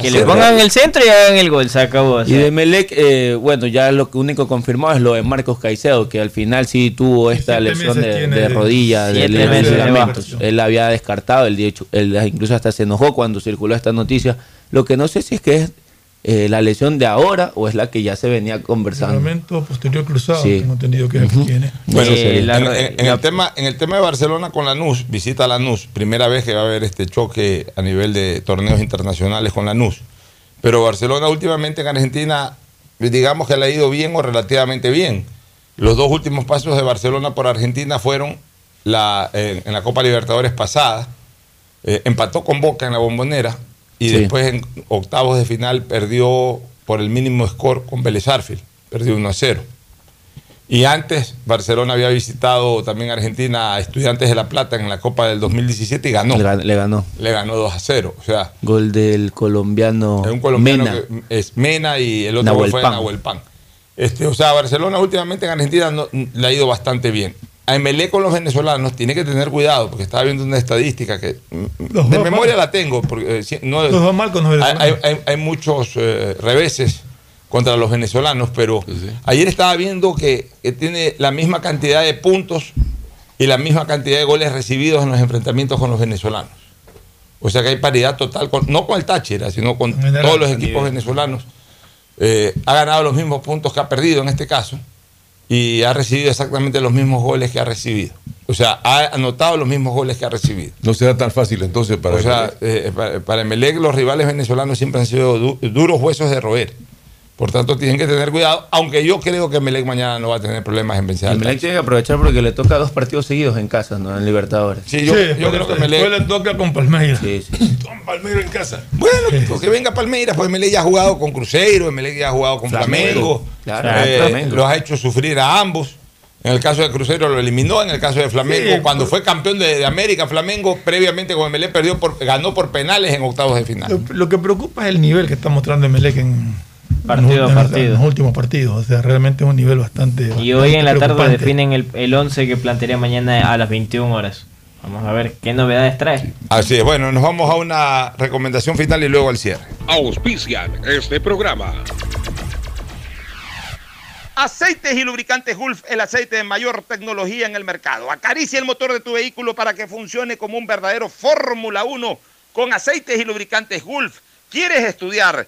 Que le pongan el centro y hagan el gol, se acabó. o Y de Melec, eh, bueno, ya lo que único confirmado es lo de Marcos Caicedo, que al final sí tuvo esta lesión de, de de- rodilla, de, ligamentos. Él había descartado, hecho, él incluso hasta se enojó cuando circuló esta noticia. Lo que no sé si es que es eh, la lesión de ahora o es la que ya se venía conversando. Ligamento posterior cruzado, Sí. tengo entendido que tiene. Bueno, Eh, en, la- en- en la- el tema, en el tema de Barcelona con Lanús, visita Lanús, primera vez que va a haber este choque a nivel de torneos internacionales con Lanús. Pero Barcelona últimamente en Argentina, digamos que le ha ido bien o relativamente bien. Los dos últimos pasos de Barcelona por Argentina fueron la, en, en la Copa Libertadores pasada, eh, empató con Boca en la bombonera y Sí. después en octavos de final perdió por el mínimo score con Vélez Arfield, perdió 1 a 0. Y antes Barcelona había visitado también Argentina a Estudiantes de La Plata en la Copa del 2017 y ganó. Le, le ganó. Le ganó 2 a 0. O sea, Gol del colombiano, es un colombiano Mena. que es Mena y el otro gol fue Nahuel Pan. Nahuel Pan. Este, o sea, Barcelona últimamente en Argentina no- le ha ido bastante bien. A Emelec con los venezolanos tiene que tener cuidado porque estaba viendo una estadística que mm, Los de memoria mal. la tengo. Porque, eh, no, Los dos mal con los hay, venezolanos. hay- hay- hay muchos eh, reveses contra los venezolanos, pero ayer estaba viendo que, que tiene la misma cantidad de puntos y la misma cantidad de goles recibidos en los enfrentamientos con los venezolanos. O sea que hay paridad total, con- no con el Táchira, sino con general, todos los equipos venezolanos. Eh, ha ganado los mismos puntos que ha perdido en este caso y ha recibido exactamente los mismos goles que ha recibido. O sea, ha anotado los mismos goles que ha recibido. No será tan fácil entonces para o sea, Emelec. eh, para, para Emelec los rivales venezolanos siempre han sido du- duros huesos de roer. Por tanto, tienen que tener cuidado, aunque yo creo que Emelec mañana no va a tener problemas en vencer al Emelec tiene que aprovechar porque le toca dos partidos seguidos en casa, ¿no? En Libertadores. Sí, yo, yo creo que. Después le toca con Palmeiras. Sí, sí. Palmeiras en casa. Bueno, pues que venga Palmeiras, pues Emelec ya ha jugado con Cruzeiro, Emelec ya ha jugado con Flamengo, Flamengo. Claro, eh, Flamengo. los ha hecho sufrir a ambos. En el caso de Cruzeiro lo eliminó, en el caso de Flamengo, Sí, cuando fue campeón de, de América, Flamengo previamente con Emelec perdió por, ganó por penales en octavos de final. Lo, lo que preocupa es el nivel que está mostrando Emelec en, Partido a en, partido. en los últimos partidos. O sea, realmente es un nivel bastante. Y hoy en la tarde definen el, el 11 que plantearía mañana a las 21 horas. Vamos a ver qué novedades trae. Así es, bueno, nos vamos a una recomendación final y luego al cierre. Auspician este programa. Aceites y lubricantes Gulf, el aceite de mayor tecnología en el mercado. Acaricia el motor de tu vehículo para que funcione como un verdadero Fórmula 1 con aceites y lubricantes Gulf. ¿Quieres estudiar,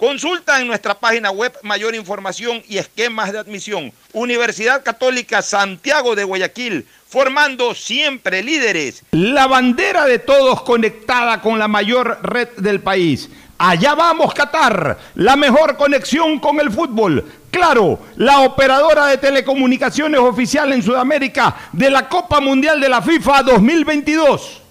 Consulta en nuestra página web mayor información y esquemas de admisión. Universidad Católica Santiago de Guayaquil, formando siempre líderes. La bandera de todos conectada con la mayor red del país. Allá vamos, Qatar, la mejor conexión con el fútbol. Claro, la operadora de telecomunicaciones oficial en Sudamérica de la Copa Mundial de la FIFA 2022.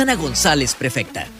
Susana González, prefecta.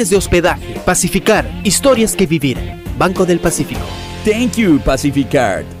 de hospedaje. Pacificar, historias que vivir. Banco del Pacífico. Thank you, Pacificard.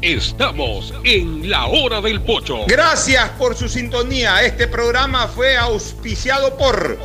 Estamos en la hora del pocho. Gracias por su sintonía. Este programa fue auspiciado por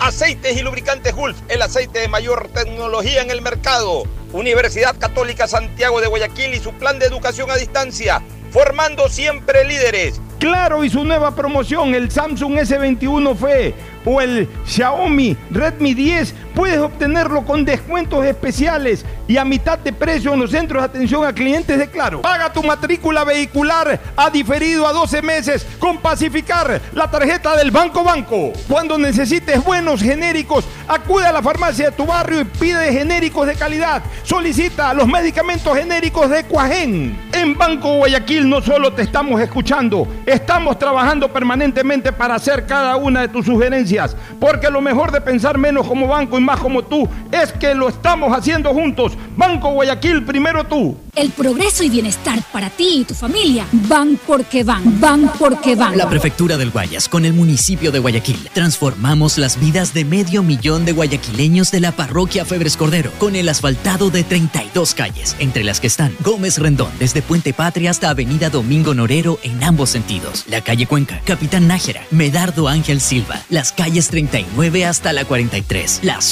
Aceites y lubricantes Gulf, el aceite de mayor tecnología en el mercado. Universidad Católica Santiago de Guayaquil y su plan de educación a distancia, formando siempre líderes. Claro y su nueva promoción, el Samsung S21 FE o el Xiaomi Redmi 10, puedes obtenerlo con descuentos especiales y a mitad de precio en los centros de atención a clientes de Claro. Paga tu matrícula vehicular a diferido a 12 meses con Pacificar, la tarjeta del Banco Banco. Cuando necesites buenos genéricos, acude a la farmacia de tu barrio y pide genéricos de calidad. Solicita los medicamentos genéricos de Cuajén. En Banco Guayaquil no solo te estamos escuchando, estamos trabajando permanentemente para hacer cada una de tus sugerencias porque lo mejor de pensar menos como banco más como tú es que lo estamos haciendo juntos. Banco Guayaquil, primero tú. El progreso y bienestar para ti y tu familia van porque van, van porque van. La Prefectura del Guayas con el municipio de Guayaquil transformamos las vidas de medio millón de guayaquileños de la parroquia Febres Cordero con el asfaltado de 32 calles, entre las que están Gómez Rendón desde Puente Patria hasta Avenida Domingo Norero en ambos sentidos, la calle Cuenca, Capitán Nájera, Medardo Ángel Silva, las calles 39 hasta la 43, las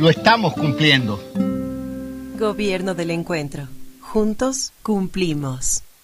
lo estamos cumpliendo. Gobierno del encuentro. Juntos cumplimos.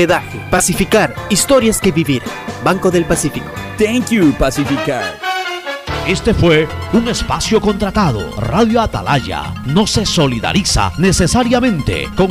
hospedaje. Pacificar, historias que vivir. Banco del Pacífico. Thank you, Pacificar. Este fue un espacio contratado. Radio Atalaya no se solidariza necesariamente con